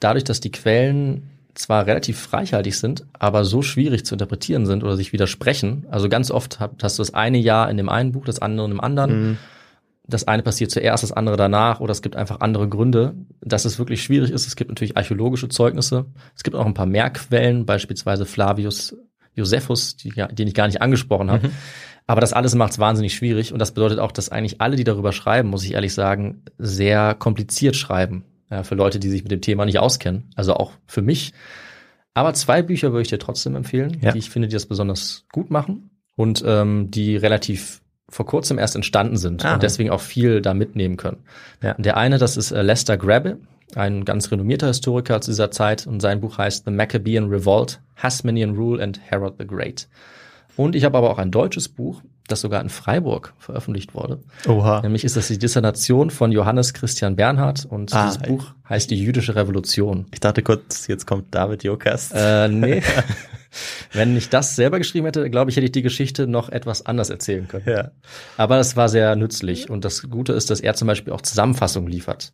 Dadurch, dass die Quellen zwar relativ reichhaltig sind, aber so schwierig zu interpretieren sind oder sich widersprechen. Also ganz oft hast du das eine Jahr in dem einen Buch, das andere in dem anderen. Mhm. Das eine passiert zuerst, das andere danach oder es gibt einfach andere Gründe, dass es wirklich schwierig ist. Es gibt natürlich archäologische Zeugnisse. Es gibt auch ein paar mehr Quellen, beispielsweise Flavius Josephus, die, den ich gar nicht angesprochen habe. Aber das alles macht es wahnsinnig schwierig und das bedeutet auch, dass eigentlich alle, die darüber schreiben, muss ich ehrlich sagen, sehr kompliziert schreiben. Ja, für Leute, die sich mit dem Thema nicht auskennen. Also auch für mich. Aber zwei Bücher würde ich dir trotzdem empfehlen, Ja. die ich finde, die das besonders gut machen und ähm, die relativ vor kurzem erst entstanden sind Ah. und deswegen auch viel da mitnehmen können. Ja. Der eine, das ist äh, Lester Grabbe, ein ganz renommierter Historiker zu dieser Zeit und sein Buch heißt The Maccabean Revolt, Hasmonean Rule and Herod the Great. Und ich habe aber auch ein deutsches Buch, das sogar in Freiburg veröffentlicht wurde. Oha. Nämlich ist das die Dissertation von Johannes Christian Bernhard und Ah, dieses Buch heißt Die jüdische Revolution. Ich dachte kurz, jetzt kommt David Jokas. Äh, nee. Wenn ich das selber geschrieben hätte, glaube ich, hätte ich die Geschichte noch etwas anders erzählen können. ja. Aber es war sehr nützlich. Und das Gute ist, dass er zum Beispiel auch Zusammenfassungen liefert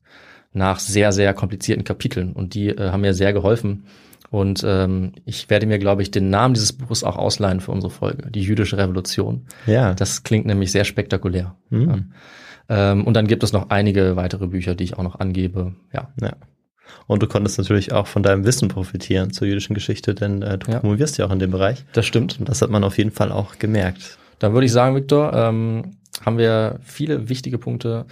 nach sehr, sehr komplizierten Kapiteln. Und die äh, haben mir sehr geholfen. Und ähm, ich werde mir, glaube ich, den Namen dieses Buches auch ausleihen für unsere Folge, die jüdische Revolution. Ja. Das klingt nämlich sehr spektakulär. Mhm. Ja. Ähm, und dann gibt es noch einige weitere Bücher, die ich auch noch angebe. Ja, Ja. Und du konntest natürlich auch von deinem Wissen profitieren zur jüdischen Geschichte, denn äh, du Ja. promovierst ja auch in dem Bereich. das stimmt. Und das hat man auf jeden Fall auch gemerkt. Dann würde ich sagen, Viktor, ähm, haben wir viele wichtige Punkte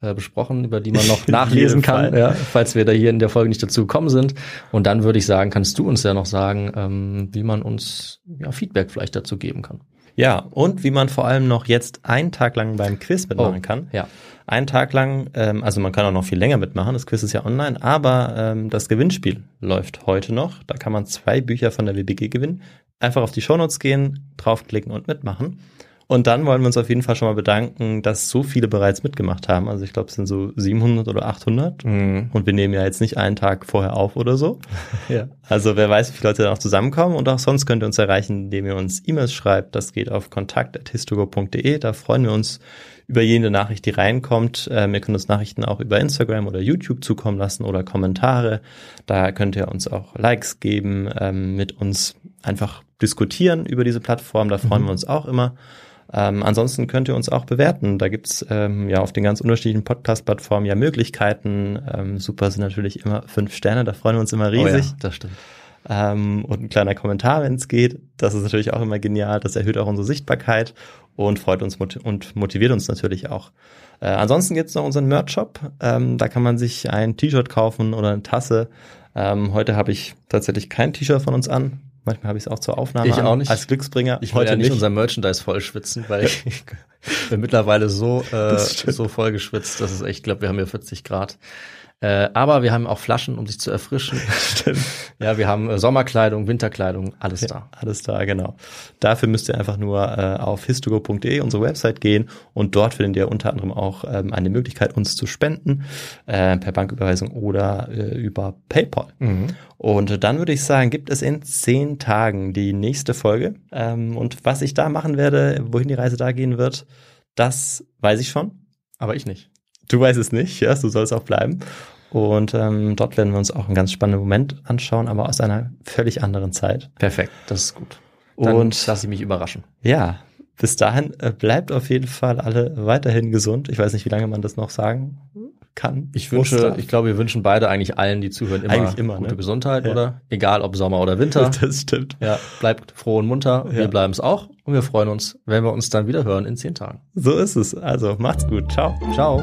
äh, besprochen, über die man noch nachlesen kann, ja, falls wir da hier in der Folge nicht dazu gekommen sind. Und dann würde ich sagen, kannst du uns ja noch sagen, ähm, wie man uns ja, Feedback vielleicht dazu geben kann. Ja, und wie man vor allem noch jetzt einen Tag lang beim Quiz mitmachen Oh, kann. ja. Einen Tag lang, ähm, also man kann auch noch viel länger mitmachen, das Quiz ist ja online, aber ähm, das Gewinnspiel läuft heute noch. Da kann man zwei Bücher von der WBG gewinnen. Einfach auf die Shownotes gehen, draufklicken und mitmachen. Und dann wollen wir uns auf jeden Fall schon mal bedanken, dass so viele bereits mitgemacht haben. Also ich glaube, es sind so 700 oder 800. Mhm. Und wir nehmen ja jetzt nicht einen Tag vorher auf oder so. Ja. Also wer weiß, wie viele Leute da noch zusammenkommen und auch sonst könnt ihr uns erreichen, indem ihr uns E-Mails schreibt. Das geht auf kontakt.histogo.de. Da freuen wir uns über jede Nachricht, die reinkommt. Ähm, ihr könnt uns Nachrichten auch über Instagram oder YouTube zukommen lassen oder Kommentare. Da könnt ihr uns auch Likes geben, ähm, mit uns einfach diskutieren über diese Plattform. Da freuen wir uns auch immer. Ähm, ansonsten könnt ihr uns auch bewerten. Da gibt's ähm, ja auf den ganz unterschiedlichen Podcast-Plattformen ja Möglichkeiten. Ähm, super sind natürlich immer fünf Sterne, da freuen wir uns immer riesig. Oh ja, das stimmt. Ähm, und ein kleiner Kommentar, wenn es geht. Das ist natürlich auch immer genial. Das erhöht auch unsere Sichtbarkeit und freut uns mot und motiviert uns natürlich auch. Äh, ansonsten gibt's noch unseren Merch-Shop. Ähm, da kann man sich ein T-Shirt kaufen oder eine Tasse. Ähm, heute habe ich tatsächlich kein T-Shirt von uns an. Manchmal habe ich es auch zur Aufnahme Ich an, auch nicht. als Glücksbringer. Ich wollte ja nicht unser Merchandise voll schwitzen, weil ich bin mittlerweile so, äh, so voll geschwitzt, dass es echt, ich glaube, wir haben hier 40 Grad. Äh, aber wir haben auch Flaschen, um sich zu erfrischen. Stimmt. Ja, wir haben äh, Sommerkleidung, Winterkleidung, alles Ja, da. alles da, genau. Dafür müsst ihr einfach nur äh, auf histogo.de, unsere Website gehen und dort findet ihr unter anderem auch ähm, eine Möglichkeit, uns zu spenden, äh, per Banküberweisung oder äh, über PayPal. Und äh, dann würde ich sagen, gibt es in zehn Tagen die nächste Folge. Ähm, und was ich da machen werde, wohin die Reise da gehen wird, das weiß ich schon. Aber ich nicht. Du weißt es nicht, ja, so soll es auch bleiben. Und ähm, dort werden wir uns auch einen ganz spannenden Moment anschauen, aber aus einer völlig anderen Zeit. Perfekt, das ist gut. Dann Und lasse ich mich überraschen. ja, bis dahin äh, bleibt auf jeden Fall alle weiterhin gesund. Ich weiß nicht, wie lange man das noch sagen kann. Ich wünsche, da. ich glaube, wir wünschen beide eigentlich allen, die zuhören, immer, Eigentlich immer, gute ne? Gesundheit, Ja. oder? Egal ob Sommer oder Winter. das stimmt. Ja, bleibt froh und munter. Wir Ja. bleiben es auch und wir freuen uns, wenn wir uns dann wieder hören in zehn Tagen. So ist es. Also macht's gut. Ciao. Ciao.